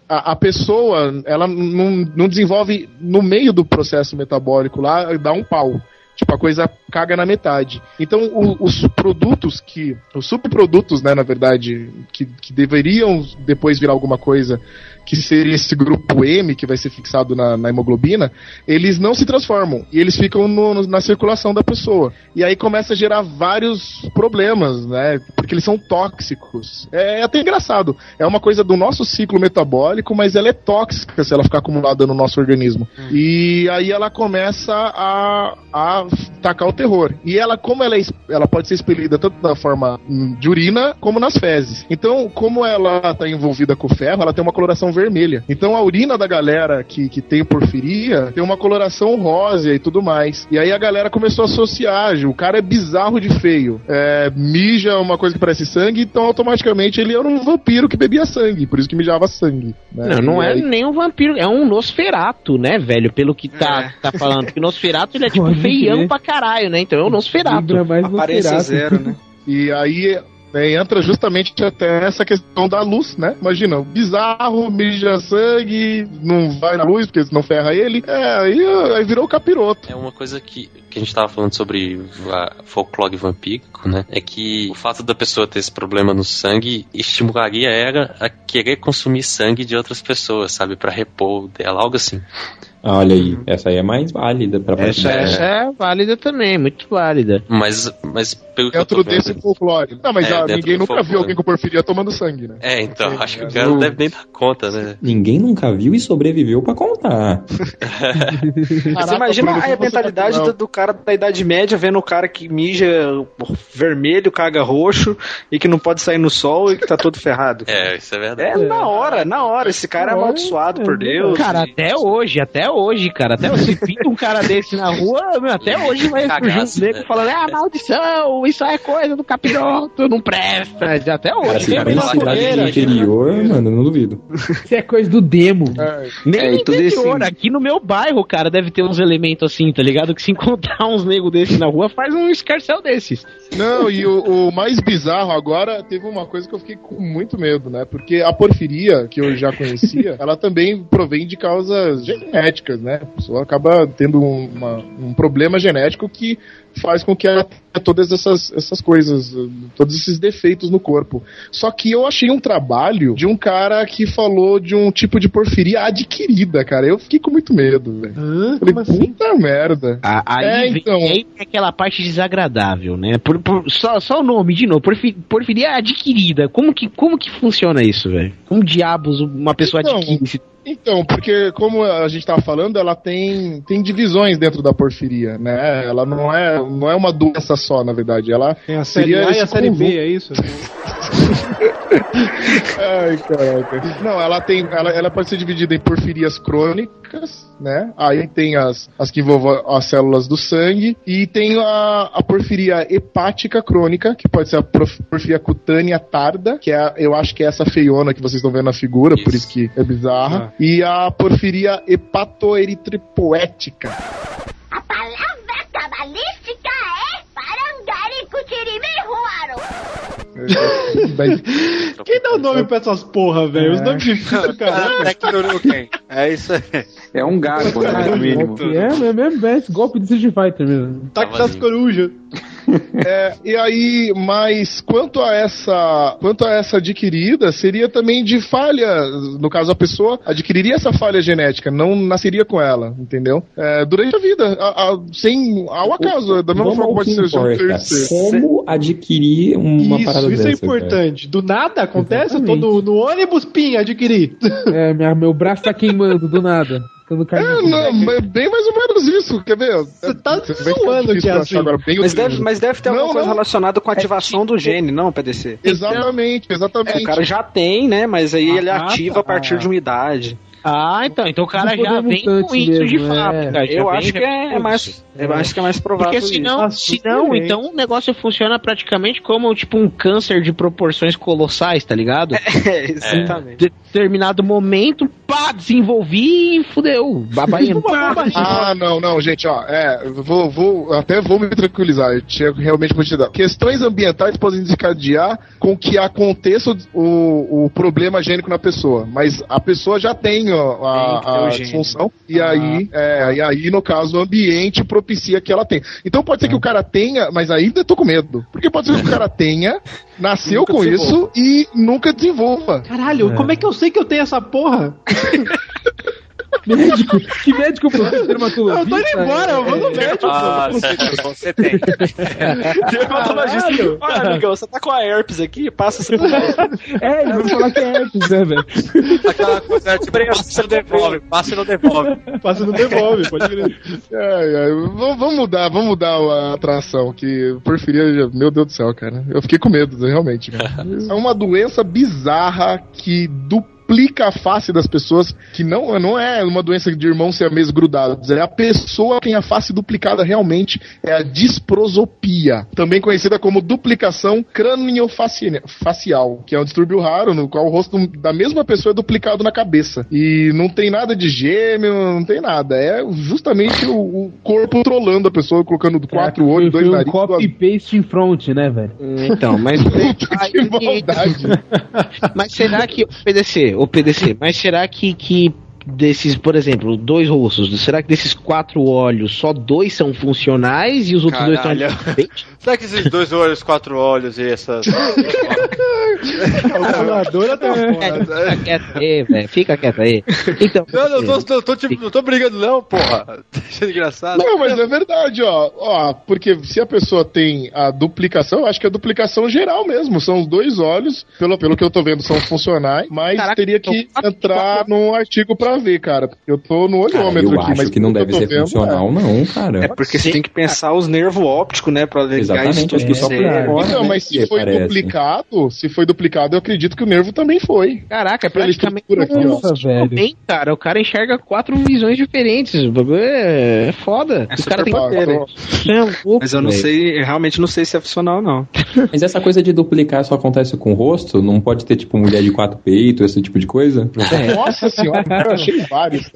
a, a pessoa, ela não, não desenvolve no meio do processo metabólico lá, dá um pau. Tipo, a coisa caga na metade. Então, o- os produtos que. Os subprodutos, né, na verdade, que, que deveriam depois virar alguma coisa que seria esse grupo M que vai ser fixado na, na hemoglobina, eles não se transformam e eles ficam no- no- na circulação da pessoa. E aí começa a gerar vários problemas, né? Porque eles são tóxicos. É, até engraçado. É uma coisa do nosso ciclo metabólico, mas ela é tóxica se ela ficar acumulada no nosso organismo. E aí ela começa a, a tacar o terror. E ela, como ela, é, ela pode ser expelida tanto na forma hum, de urina como nas fezes. Então, como ela está envolvida com ferro, ela tem uma coloração vermelha. Então, a urina da galera que, que tem porfiria tem uma coloração rosa e tudo mais. E aí a galera começou a associar. O cara é bizarro de feio. É, mija uma coisa que parece sangue, então automaticamente ele era um vampiro que bebia sangue. Por isso que mijava sangue. né? Não, não E é aí- nem um vampiro, é um Nosferato, né, velho? Pelo que tá, tá falando. Porque o Nosferato ele é tipo Pode feião crer. pra caralho, né? Então é o Nosferato. Aparência zero, né? E aí né, entra justamente até essa questão da luz, né? Imagina, bizarro, mija sangue, não vai na luz porque senão ferra ele. É, aí, aí virou capiroto. É uma coisa que, que a gente tava falando sobre folclore vampírico, né? É que o fato da pessoa ter esse problema no sangue estimularia ela a querer consumir sangue de outras pessoas, sabe? Pra repor dela, algo assim. Ah, Olha aí, essa aí é mais válida pra Essa, essa é válida também, muito válida. Mas, mas pelo que eu tô Dentro vendo... desse folclore. Não, mas É, ah, dentro ninguém nunca folclore. viu alguém com porfiria tomando sangue, né? É, então, acho que o cara não deve nem dar conta, né? Ninguém nunca viu e sobreviveu pra contar. Você imagina Bruno, a você mentalidade tá- do, do cara da Idade Média vendo o cara que mija vermelho, caga roxo e que não pode sair no sol e que tá todo ferrado. É, isso é verdade. É na hora, na hora. Esse cara é amaldiçoado por Deus. Cara, até hoje, até hoje, cara. Até se pinta um cara desse na rua, meu, até hoje vai Cagaço, um nego né? falando, ah, maldição, isso é coisa do capiroto, não presta. Até hoje. Cara, Tem cidade fogueira, do interior, mano, eu não duvido. Isso é coisa do demo. Nem É, no e tudo interior, aqui no meu bairro, cara, deve ter uns elementos assim, tá ligado? Que se encontrar uns negros desses na rua, faz um escarcel desses. Não, e o, o mais bizarro agora teve uma coisa que eu fiquei com muito medo, né? Porque a porfiria, que eu já conhecia, ela também provém de causas genéticas, né? A pessoa acaba tendo um, uma- um problema genético que faz com que ela tenha todas essas, essas coisas, todos esses defeitos no corpo. Só que eu achei um trabalho de um cara que falou de um tipo de porfiria adquirida, cara. Eu fiquei com muito medo, velho. Falei, puta merda. A- Aí, É, vem, então. aí vem aquela parte desagradável, né? Por, por- só, só o nome, de novo, porfi- porfiria adquirida. Como que, como que funciona isso, velho? Como diabos uma pessoa Então, adquire esse Então, porque como a gente estava falando, ela tem, tem divisões dentro da porfiria, né? Ela não é, não é uma doença só, na verdade. Ela Tem a série A e a série B, é isso? Ai, caraca. Não, ela tem. Ela, ela pode ser dividida em porfirias crônicas, né? Aí tem as, as que envolvem as células do sangue. E tem a, a porfiria hepática crônica, que pode ser a porfiria cutânea tarda, que é, eu acho que é essa feiona que vocês estão vendo na figura, por isso que é bizarra. E a porfiria hepatoeritripoética. A palavra cabalística é Parangaricutirimiruaro. Quem dá o nome pra essas porra, velho? Os nomes difíceis, cara. É isso aí. É um gago, né? No mínimo. É, é mesmo, é esse golpe de Street Fighter mesmo. Taque das corujas. É, e aí, mas quanto a essa, quanto a essa adquirida, seria também de falha, no caso a pessoa adquiriria essa falha genética, não nasceria com ela, entendeu? É, durante a vida, a- a- sem ao acaso, da mesma forma ao pode que ser um importa. Como adquirir uma parada Isso, isso é dessa, cara? importante. Do nada acontece, eu tô Exatamente. no, no ônibus, pim, adquiri. É, minha, meu braço tá queimando do nada. Cai É, não, mas bem mais ou menos isso, quer ver? Você tá zoando que é assim. Mas deve, mas deve ter alguma Não, coisa não. relacionada com a ativação do gene, não, PDC? Exatamente, exatamente. O cara já tem, né? Mas aí ele Ah, ativa tá. a partir de uma idade. Ah, então. Então o cara já de vem com isso de mesmo, é. fábrica. já Eu acho que é com mais- eu acho que é mais provável Porque senão, isso. senão então o negócio funciona praticamente como tipo um câncer de proporções colossais, tá ligado? É, exatamente. Determinado momento, pá, desenvolvi e fudeu. Babaia. Ah, não, não, gente, ó, é, vou, vou, até vou me tranquilizar, eu tinha realmente quantidade. Questões ambientais podem desencadear com que aconteça o, o problema gênico na pessoa, mas a pessoa já tem a, o a disfunção, e aí, é, e aí, no caso, o ambiente propicia que ela tenha. Então pode ser que o cara tenha, mas ainda tô com medo, porque pode ser que o cara tenha, nasceu com isso e nunca desenvolva. Caralho, como é que eu sei que eu tenho essa porra? Médico? Que médico professor dermatologista? Eu tô indo embora, eu vou no médico. Ah, você tem. Dermatologista. Olha, amigão, você tá com a herpes aqui, passa essa É, ele vai falar que é herpes, né, velho? Aquela coisa tipo, passa e não devolve, passa e não devolve. Passa e não devolve, pode crer. Ai, ai, vamos mudar, vamos mudar a atração, que porfiria, meu Deus do céu, cara. Eu fiquei com medo, realmente. cara. É uma doença bizarra que duplica a face das pessoas, que não, não é uma doença de irmãos siameses grudados, é a pessoa que tem a face duplicada realmente, é a disprosopia, também conhecida como duplicação craniofacial, que é um distúrbio raro no qual o rosto da mesma pessoa é duplicado na cabeça. E não tem nada de gêmeo, não tem nada. É justamente o, o corpo trolando a pessoa, colocando quatro olhos, dois um narizes. duas- copy paste em front, né, velho? Então, mas. que maldade. Mas será que. O PDC, o PDC, mas será que, que desses, por exemplo, dois rostos, será que desses quatro olhos só dois são funcionais e os outros dois Caralho. são. Será que esses dois olhos, quatro olhos e essas. Calculadora tá Fica quieto aí, velho. Fica quieto aí. Então. Não, não, tô, não, tô, tipo, não tô brigando, não, porra. Deixa engraçado. Não, mas é verdade, ó. ó. Porque se a pessoa tem a duplicação, eu acho que é a duplicação geral mesmo. São os dois olhos, pelo, pelo que eu tô vendo, são funcionais, mas Caraca, teria que entrar no artigo pra ver, cara. Eu tô no Cara, olhômetro eu aqui, acho mas que não deve ser vendo, funcional, não, cara. É porque você tem que pensar os nervos ópticos, né? Pra ligar Exatamente, isso que só tudo. por É. agora, Então, né, mas se foi aparece. duplicado, se foi duplicado, eu acredito que o nervo também foi. Caraca, é praticamente estrutura aqui, ó. Nossa, velho. bem, cara. O cara enxerga quatro visões diferentes. O é, é foda. É Os caras têm que super ter. poder. É Mas eu não sei, eu realmente não sei se é funcional, não. Mas essa coisa de duplicar só acontece com o rosto? Não pode ter, tipo, mulher de quatro peitos, esse tipo de coisa? Nossa senhora, achei vários.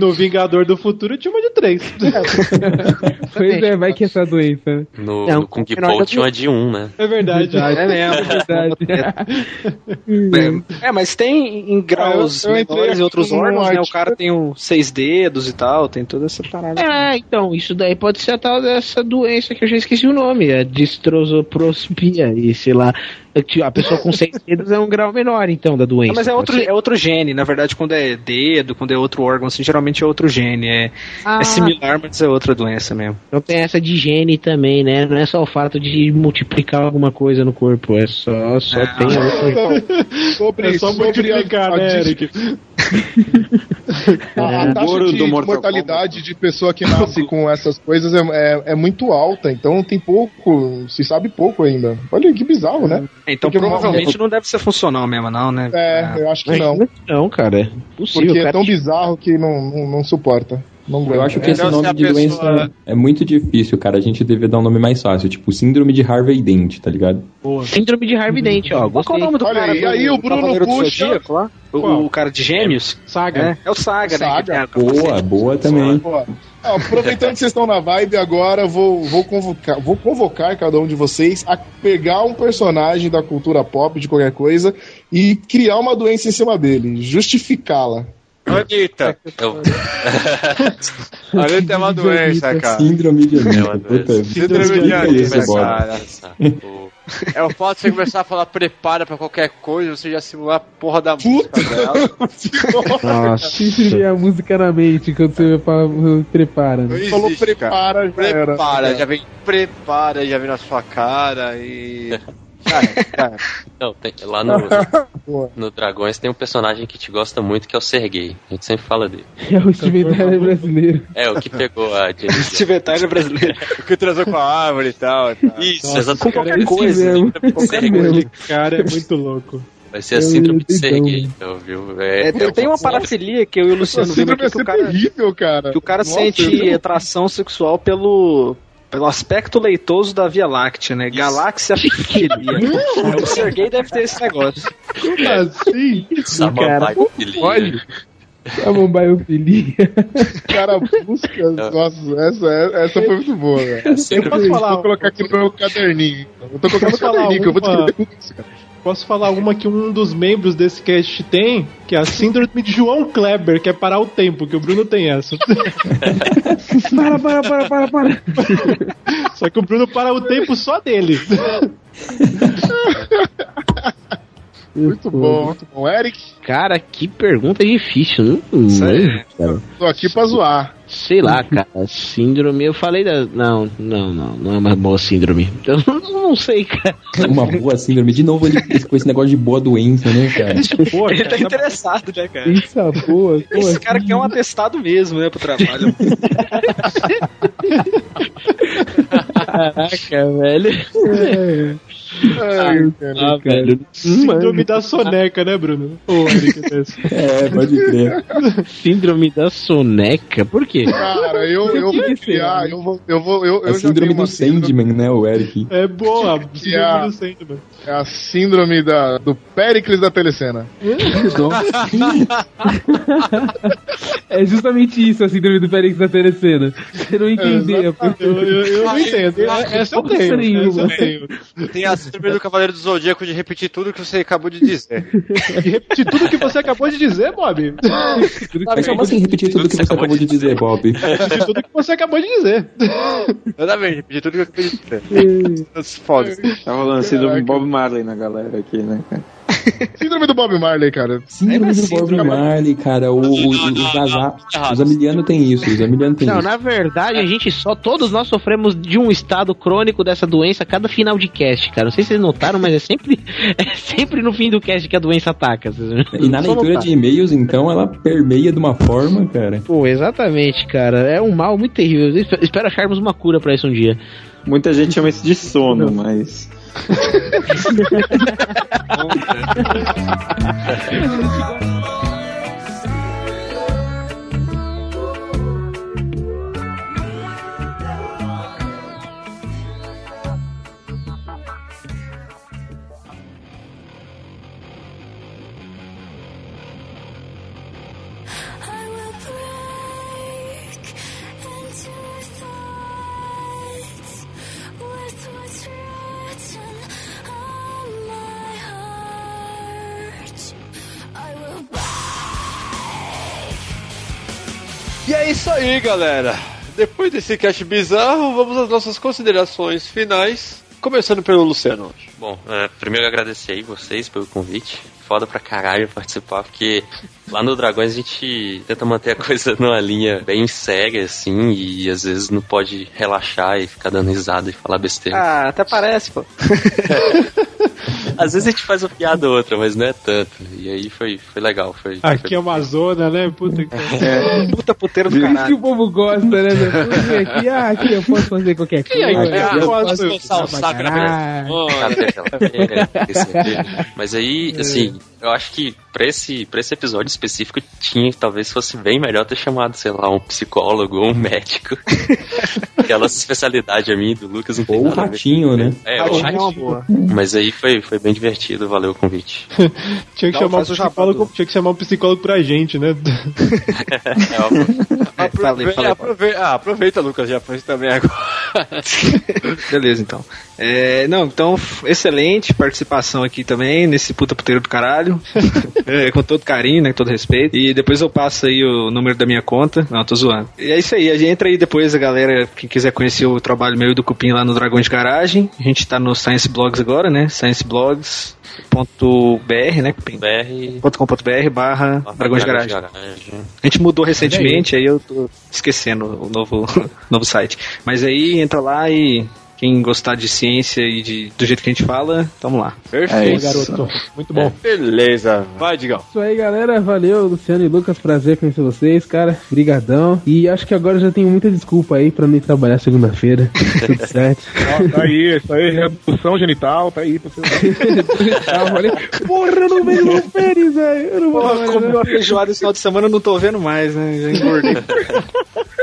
No Vingador do Futuro tinha uma de três. Pois é, vai que essa doença. No, Não, no Kung tinha uma de um, né? É verdade. É mesmo. Verdade. É, mas tem em graus eu entrei menores e outros órgãos, né? O cara tem um seis dedos e tal, tem toda essa parada. É, então, isso daí pode ser a tal dessa doença que eu já esqueci o nome, a distrosoprospia, e sei lá, a pessoa com seis dedos é um grau menor, então, da doença. mas é outro, ser? é outro gene, na verdade, quando é dedo, quando é outro órgão, assim, geralmente é outro gene. É, Ah. é similar, mas é outra doença mesmo. Então tem essa de gene também, né? Não é só o fato de multiplicar alguma coisa no corpo, é só, só tem outro... Sobre, É só multiplicar, né, Eric? A, a taxa de, mortalidade de pessoa que nasce com essas coisas é, é, é muito alta, então tem pouco, se sabe pouco ainda. Olha que bizarro, né? Então Porque provavelmente não deve ser funcional mesmo, não, né? É, eu acho que não. Não, cara. É possível, Porque é tão bizarro que não, não, não suporta. Não Eu acho que é. esse nome de doença é muito difícil, cara. A gente deveria dar um nome mais fácil, tipo Síndrome de Harvey Dent, tá ligado? Síndrome de Harvey Dent, ó. Qual que é o nome do Olha cara aí, do, aí o Bruno Cavaleiro puxa- Zodíaco lá? O, Qual? o cara de gêmeos? Saga. É, é o Saga, né? Saga. capacete. Boa, boa também. Ó, ó, aproveitando que vocês estão na vibe agora, vou, vou, convocar, vou convocar cada um de vocês a pegar um personagem da cultura pop, de qualquer coisa, e criar uma doença em cima dele, justificá-la. Anitta. Eu- Anitta é uma doença, cara. Síndrome de É uma Anitta. Puta. Síndrome de Anitta, cara. É o fato de você começar a falar prepara pra qualquer coisa, você já simular a porra da música dela. Nossa. Sempre a música na mente quando você fala, prepara. Né? Falou existe, cara. prepara, já era. Prepara, já vem prepara, já vem na sua cara e. Não, tem- lá no, Boa. no Dragões tem um personagem que te gosta muito, que é o Sergei. A gente sempre fala dele. É o Steven Tyler brasileiro. É, o que pegou a Jenny Jones. Steven Tyler brasileiro. O que transou com a árvore e tal. e tal. Isso, Nossa, exatamente. Com qualquer esse coisa. mesmo. Sergei. mesmo. Cara, é muito louco. Vai ser a Eu síndrome de. Sergei, então, viu? É, É, tem, tem uma parafilia que eu e o Luciano vimos aqui que o ser cara, terrível, cara. que o cara Nossa, sente atração sexual pelo, pelo aspecto leitoso da Via Láctea, né? Galáxia filia. o Sergei deve ter esse negócio. Como assim? Samambaia Cara, filia. pode? A mombailofilia. O cara busca. Nossa, essa, essa foi muito boa, velho. Eu posso falar, Vou colocar aqui no meu caderninho. Eu tô colocando no caderninho, que eu vou descrever tudo isso, cara. Posso falar uma que um dos membros desse cast tem, que é a síndrome de João Kleber, que é parar o tempo, que o Bruno tem essa. Para, para, para, para, para. Só que o Bruno para o tempo só dele. Muito bom, muito bom. Eric, Cara, que pergunta difícil. Não, não lembro, cara. tô aqui pra zoar. Sei lá, cara. Síndrome, eu falei da. Não, não, não. Não é uma boa síndrome. Eu não, sei, cara. Uma boa síndrome. De novo, ele com esse negócio de boa doença, né, cara? Pô, Ele tá cara, interessado, né, cara? Isso é boa. Esse cara quer um atestado mesmo, né, pro trabalho. Caraca, velho. É. Ai, cara. Ah, velho. síndrome da soneca, né, Bruno? Ô, Eric, é esse. É, pode crer. Síndrome da soneca? Por quê? Cara, eu, eu vou criar, eu vou, eu vou, eu, A eu já síndrome do Sandman, né, o Eric? É boa, é a- síndrome do Sandman. É a síndrome da, do Péricles da telecena. É justamente isso a síndrome do Félix da Telecena. Você não entendeu. Eu, eu, eu não entendo. Essa eu tenho. Essa eu tenho. Tem a síndrome do Cavaleiro do Zodíaco de repetir tudo que você acabou de dizer. E repetir tudo que você acabou de dizer, Bob. Mas como assim repetir tudo que você acabou de dizer, Bob? Repetir tudo que você acabou de dizer. Exatamente, repetir tudo que eu acabei de dizer. Foda. Tá rolando síndrome Bob Marley na galera aqui, né, cara? Síndrome do Bob Marley, cara. Síndrome do síndrome, Bob Marley, cara. O, o, os Zaza- os Amiliano tem isso. Os Amiliano tem Não, isso. na verdade, a gente só, todos nós sofremos de um estado crônico dessa doença a cada final de cast, cara. Não sei se vocês notaram, mas é sempre, é sempre no fim do cast que a doença ataca. E na leitura de e-mails, então, ela permeia de uma forma, cara. Pô, exatamente, cara. É um mal muito terrível. Espero acharmos uma cura pra isso um dia. Muita gente chama isso de sono, mas. E é isso aí, galera. Depois desse cast bizarro, vamos às nossas considerações finais. Começando pelo Luciano hoje. Bom, é, primeiro agradecer aí vocês pelo convite. Foda pra caralho participar, porque lá no Dragões a gente tenta manter a coisa numa linha bem séria, assim, e às vezes não pode relaxar e ficar dando risada e falar besteira. Ah, até parece, pô. Às vezes a gente faz uma piada ou outra, mas não é tanto. E aí foi, foi legal. Foi, Aqui foi... é uma zona, né? Puta que É, puta puteiro do Por isso que caralho. o povo gosta, né? aqui, ah, aqui eu posso fazer qualquer E aí, coisa. eu eu posso coçar o saco na caralho. Esse aqui. Mas aí, assim, eu acho que pra esse, pra esse episódio específico tinha, talvez fosse bem melhor ter chamado, sei lá, um psicólogo ou um médico. Aquela especialidade a mim do Lucas não Ou o nada a ver. ratinho, né? É, o Ratinho é uma ratinho. boa. Mas aí foi, foi bem divertido, valeu o convite. Tinha que, Não, chamar um o psicólogo, tinha que chamar um psicólogo pra gente, né? É, É, falei, falei. Aproveita, ah, aproveita, Lucas, já foi também agora. Beleza, então. É, não, então, excelente participação aqui também, nesse puta puteiro do caralho. É, com todo carinho, né? Com todo respeito. E depois eu passo aí o número da minha conta. Não, tô zoando. E é isso aí, a gente entra aí depois, a galera, quem quiser conhecer o trabalho meu e do Cupim lá no Dragões de Garagem. A gente tá no Science Blogs agora, né? scienceblogs.br, né, Cupim? BR. .com.br barra Dragões de Garagem. A gente mudou recentemente, aí eu tô esquecendo o novo, novo site. Mas aí entra lá e quem gostar de ciência e de, do jeito que a gente fala, tamo lá. Perfeito, garoto. Muito bom. Beleza, vai, Digão. Isso aí, galera. Valeu, Luciano e Lucas. Prazer conhecer vocês, cara. Brigadão. E acho que agora já tenho muita desculpa aí pra não ir trabalhar segunda-feira. Tudo certo. Ó, tá aí, isso aí, redução genital, tá aí. Pra você... Falei, Porra, eu não vejo no pênis, velho. Eu não vou Porra, comi uma feijoada esse final de semana, eu não tô vendo mais, né? Já engordei.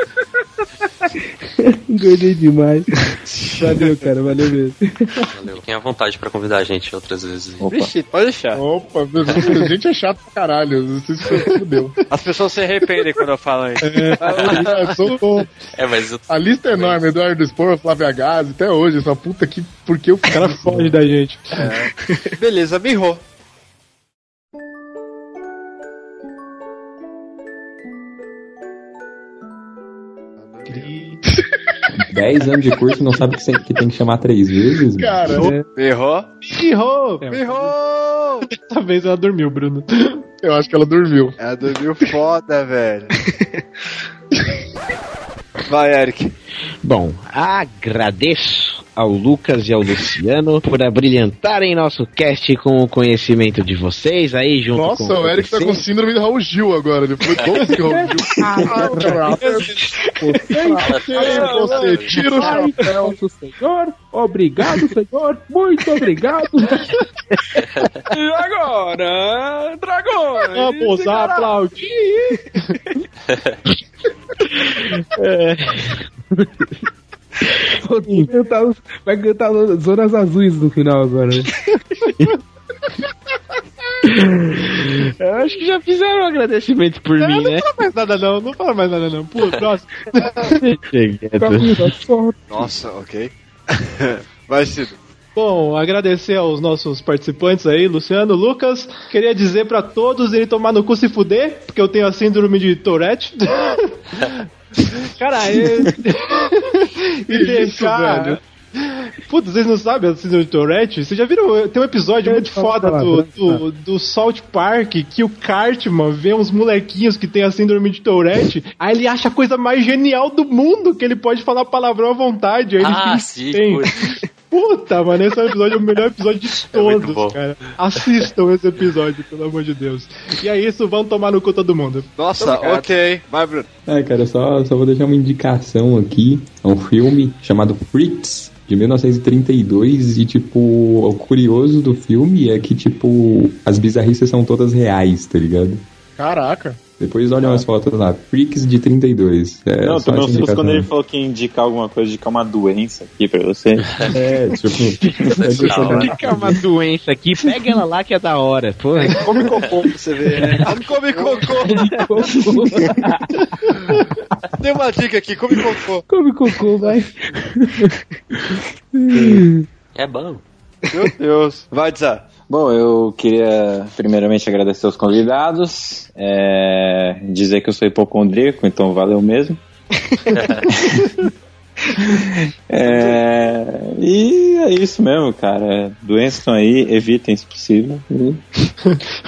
Engordei demais. Valeu, cara. Valeu mesmo. Valeu. Fiquem à vontade pra convidar a gente outras vezes. Vixe, pode deixar. Opa, a gente é chato pra caralho. Vocês se fudeu. As pessoas se arrependem quando eu falo isso. É, sou- É, mas eu A lista é enorme, Eduardo Spor, Flávia Gazi, até hoje, essa puta aqui, porque eu O cara foge da gente. Beleza, mirrou. Dez anos de curso e não sabe que, tem- que tem que chamar três vezes? mano? Cara, Mirrou. Errou! Mirrou! Dessa vez ela dormiu, Bruno. eu acho que ela dormiu. Ela dormiu foda, velho. Vai, Eric. Bom, agradeço ao Lucas e ao Luciano por abrilhantarem nosso cast com o conhecimento de vocês aí junto Nossa, com o Eric tá com síndrome do Raul Gil agora. Depois como que Raul Gil? Você tira o chapéu. Senhor, obrigado, Senhor, muito obrigado. E agora, dragões! Vamos aplaudir! Vai cantar, vai cantar zonas azuis no final agora. né? Eu acho que já fizeram um agradecimento por Não, mim, não né? fala mais nada não, não fala mais nada não. Pô, próximo. Nossa, ok. Vai, Cido. Bom, agradecer aos nossos participantes aí, Luciano, Lucas. Queria dizer pra todos irem tomar no cu se fuder, porque eu tenho a síndrome de Tourette. Cara, e, e deixar. velho? Putz, vocês não sabem a síndrome de Tourette? Vocês já viram? Tem um episódio muito foda do, do, do Salt Park que o Cartman vê uns molequinhos que tem a síndrome de Tourette. Aí ele acha a coisa mais genial do mundo que ele pode falar palavrão à vontade. Aí ele Ah, sim, tem. Puta, mano, esse é o episódio, o melhor episódio de É todos, cara. Assistam esse episódio, pelo amor de Deus. E é isso, vamos tomar no cu todo mundo. Nossa, ok. Vai, Bruno. É, cara, só, só vou deixar uma indicação aqui. É um filme chamado Freaks, de 1932. E, tipo, o curioso do filme é que, tipo, as bizarrices são todas reais, tá ligado? Caraca. Depois olha umas fotos lá. Freaks de 32. É, não, tomei um essa susto quando ele falou que indicar alguma coisa, indicar uma doença aqui pra você. É, tipo. Fica uma doença aqui, pega ela lá que é da hora. Pô, Come cocô pra você ver, né? Come cocô. Tem uma dica aqui, come cocô. Come cocô, vai. É bom. Meu Deus. Vai, Dzá. Bom, eu queria primeiramente agradecer aos convidados, é, dizer que eu sou hipocondríaco, então valeu mesmo. É, e é isso mesmo, cara. Doenças estão aí, evitem se possível. E-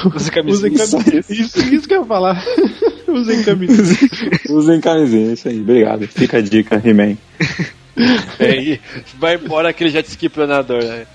Use camisinha. Usem camisinha. Isso, isso que eu ia falar. Usem camisinha. Usem camisinha, isso aí. Obrigado. Fica a dica, He-Man. Aí, vai embora aquele jet ski planador, né?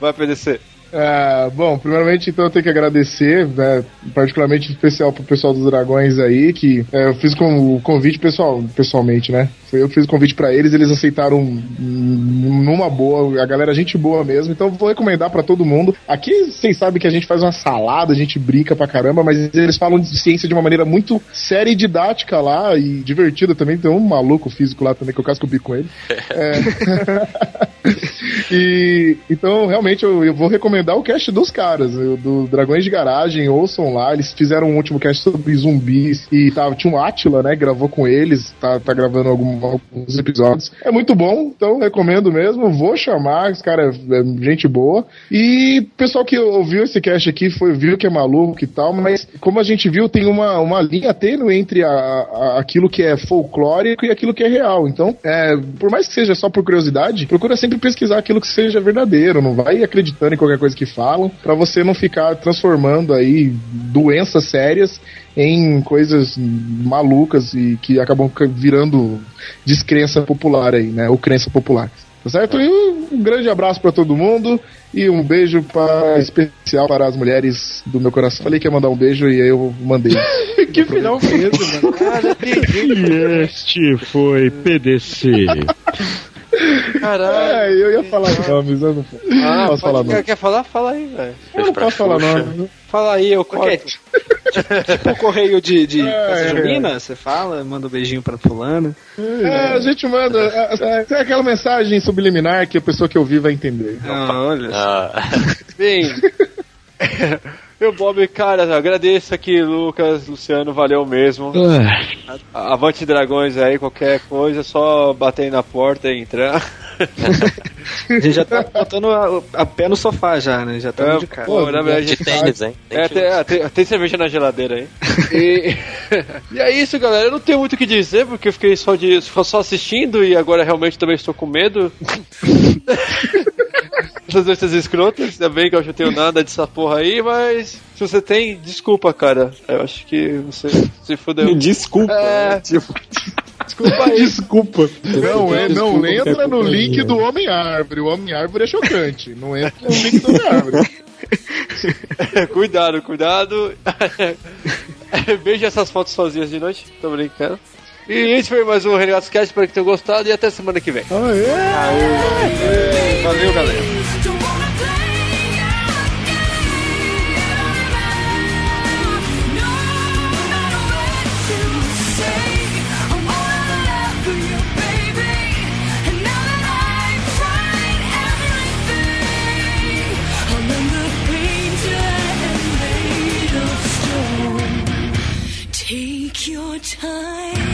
Vai PDC. É, bom, primeiramente então eu tenho que agradecer, né, particularmente especial pro pessoal dos Dragões aí, que é, eu fiz com o convite pessoal, pessoalmente, né? Foi eu que fiz o convite pra eles, eles aceitaram numa boa, a galera gente boa mesmo, então vou recomendar pra todo mundo. Aqui vocês sabem que a gente faz uma salada, a gente brinca pra caramba, mas eles falam de ciência de uma maneira muito séria e didática lá e divertida também. Tem um maluco físico lá também que eu casco o bico com ele. É. E então, realmente, eu, eu vou recomendar o cast dos caras, do Dragões de Garagem, ouçam lá. Eles fizeram um último cast sobre zumbis e tava, tinha um Atila, né? Gravou com eles, tá, tá gravando algum- alguns episódios. É muito bom, então recomendo mesmo. Vou chamar, os caras é gente boa. E pessoal que ouviu esse cast aqui foi, viu que é maluco e tal, mas como a gente viu, tem uma, uma linha tênue entre a, a- aquilo que é folclórico e aquilo que é real. Então, é, por mais que seja só por curiosidade, procura sempre pesquisar aquilo que seja verdadeiro. Não vai acreditando em qualquer coisa que falam, pra você não ficar transformando aí doenças sérias em coisas malucas e que acabam ca- virando descrença popular aí, né? Ou crença popular. Tá certo? E um grande abraço pra todo mundo e um beijo para, especial para as mulheres do meu coração. Falei que ia mandar um beijo e aí eu mandei. que final foi esse, mano? E este foi PDC. Caralho. É, eu ia falar nomes, eu não, Ah, posso falar nomes. quer falar? Fala aí, velho. Eu não posso falar nomes. Fala aí, eu corto. Tipo o correio de, de É, é. junina, você fala, manda um beijinho pra fulano. É, a gente manda. É, é, é aquela mensagem subliminar que a pessoa que ouvir vai entender. Ah, olha. Bem, meu Bob, cara, agradeço aqui, Lucas, Luciano, valeu mesmo. A- Avante Dragões aí, qualquer coisa, só bater aí na porta e entrar. A gente já tá botando a, a pé no sofá já, né? Já tá É, de cara. pô, na verdade, De tênis, hein? Tem É, tem, é, tem- tem cerveja na geladeira aí. E, e é isso, galera. Eu não tenho muito o que dizer, porque eu fiquei só, de, só assistindo e agora realmente também estou com medo. Essas doenças escrotas, ainda bem que eu não tenho nada dessa porra aí, mas se você tem, desculpa, cara. Eu acho que você se fudeu. Desculpa. É, Tipo, desculpa aí. Desculpa. Não, é, não Desculpa, entra no link do Homem-Árvore. O Homem-Árvore é chocante. Não entra no link do Homem-Árvore. cuidado, cuidado. Veja essas fotos sozinhas de noite. Tô brincando. E esse foi mais um Renegados Cast. Espero que tenham gostado e até semana que vem. Valeu, galera. Take your time.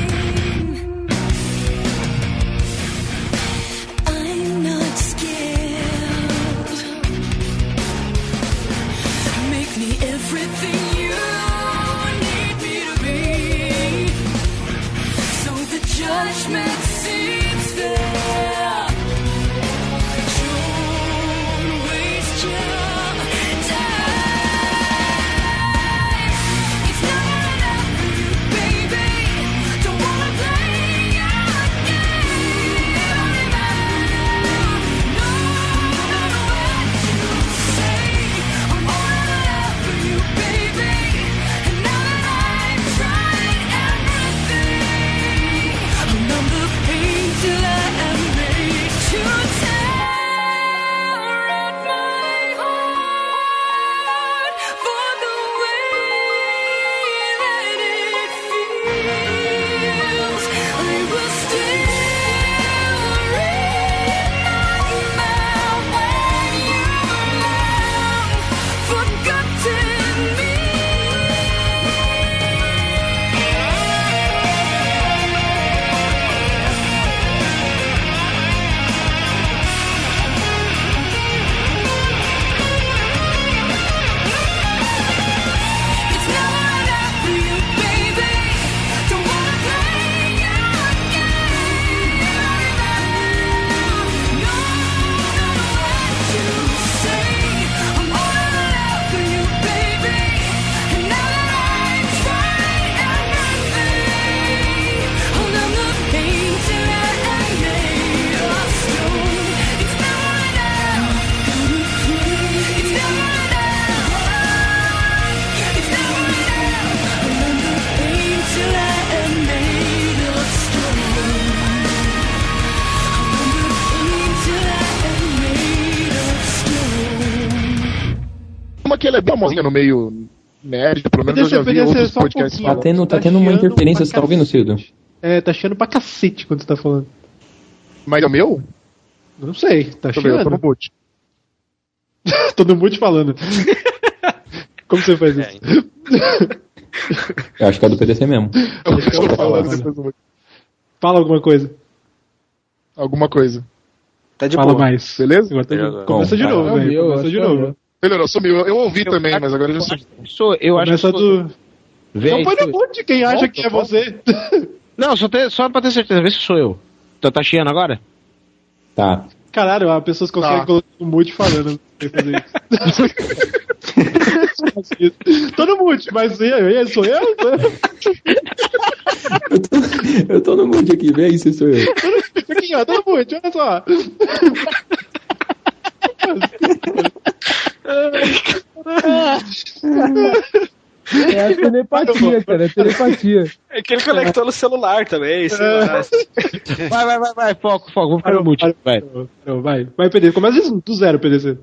Bem famosinho no meio nerd, pelo menos eu já vi outros só um podcasts pouquinho. Tá tendo, tá Tá tendo uma chiando interferência, você tá ouvindo, Cido? É, tá cheando pra cacete quando você tá falando. Mas é o meu? Não sei, tá Deixa eu tô no boot. tô no mute falando. Como você faz isso? Eu acho que é do PDC mesmo. Eu tô Tá falando falando. depois do boot. Fala alguma coisa. Alguma coisa. Tá de Fala boa. mais. Beleza? Agora tá de- Melhorou. Começa de novo, tá. velho. Começa de novo. Melhorou, sumiu. Eu ouvi também, mas agora eu já sei. Sou, eu acho Começa que sou, do. Então aí, põe sou- no mute quem acha Volta, que é volta. você. Não, só, ter, só pra ter certeza, vê se sou eu. Então tá chiando agora? Tá. Caralho, as pessoas conseguem Tá. colocar no mute falando. Não sei fazer isso. tô no mute, mas e aí, sou eu? Sou eu? Eu tô, eu no mundo aqui, aí se sou eu. Aqui, ó, tô no mute, olha só. É a telepatia, cara, é telepatia. É que ele conectou no celular também. sei É. lá. Vai, vai, vai, vai, foco, foco, vou ficar no mute. Vai. Vai, vai, PDC. Começa do zero, PDC.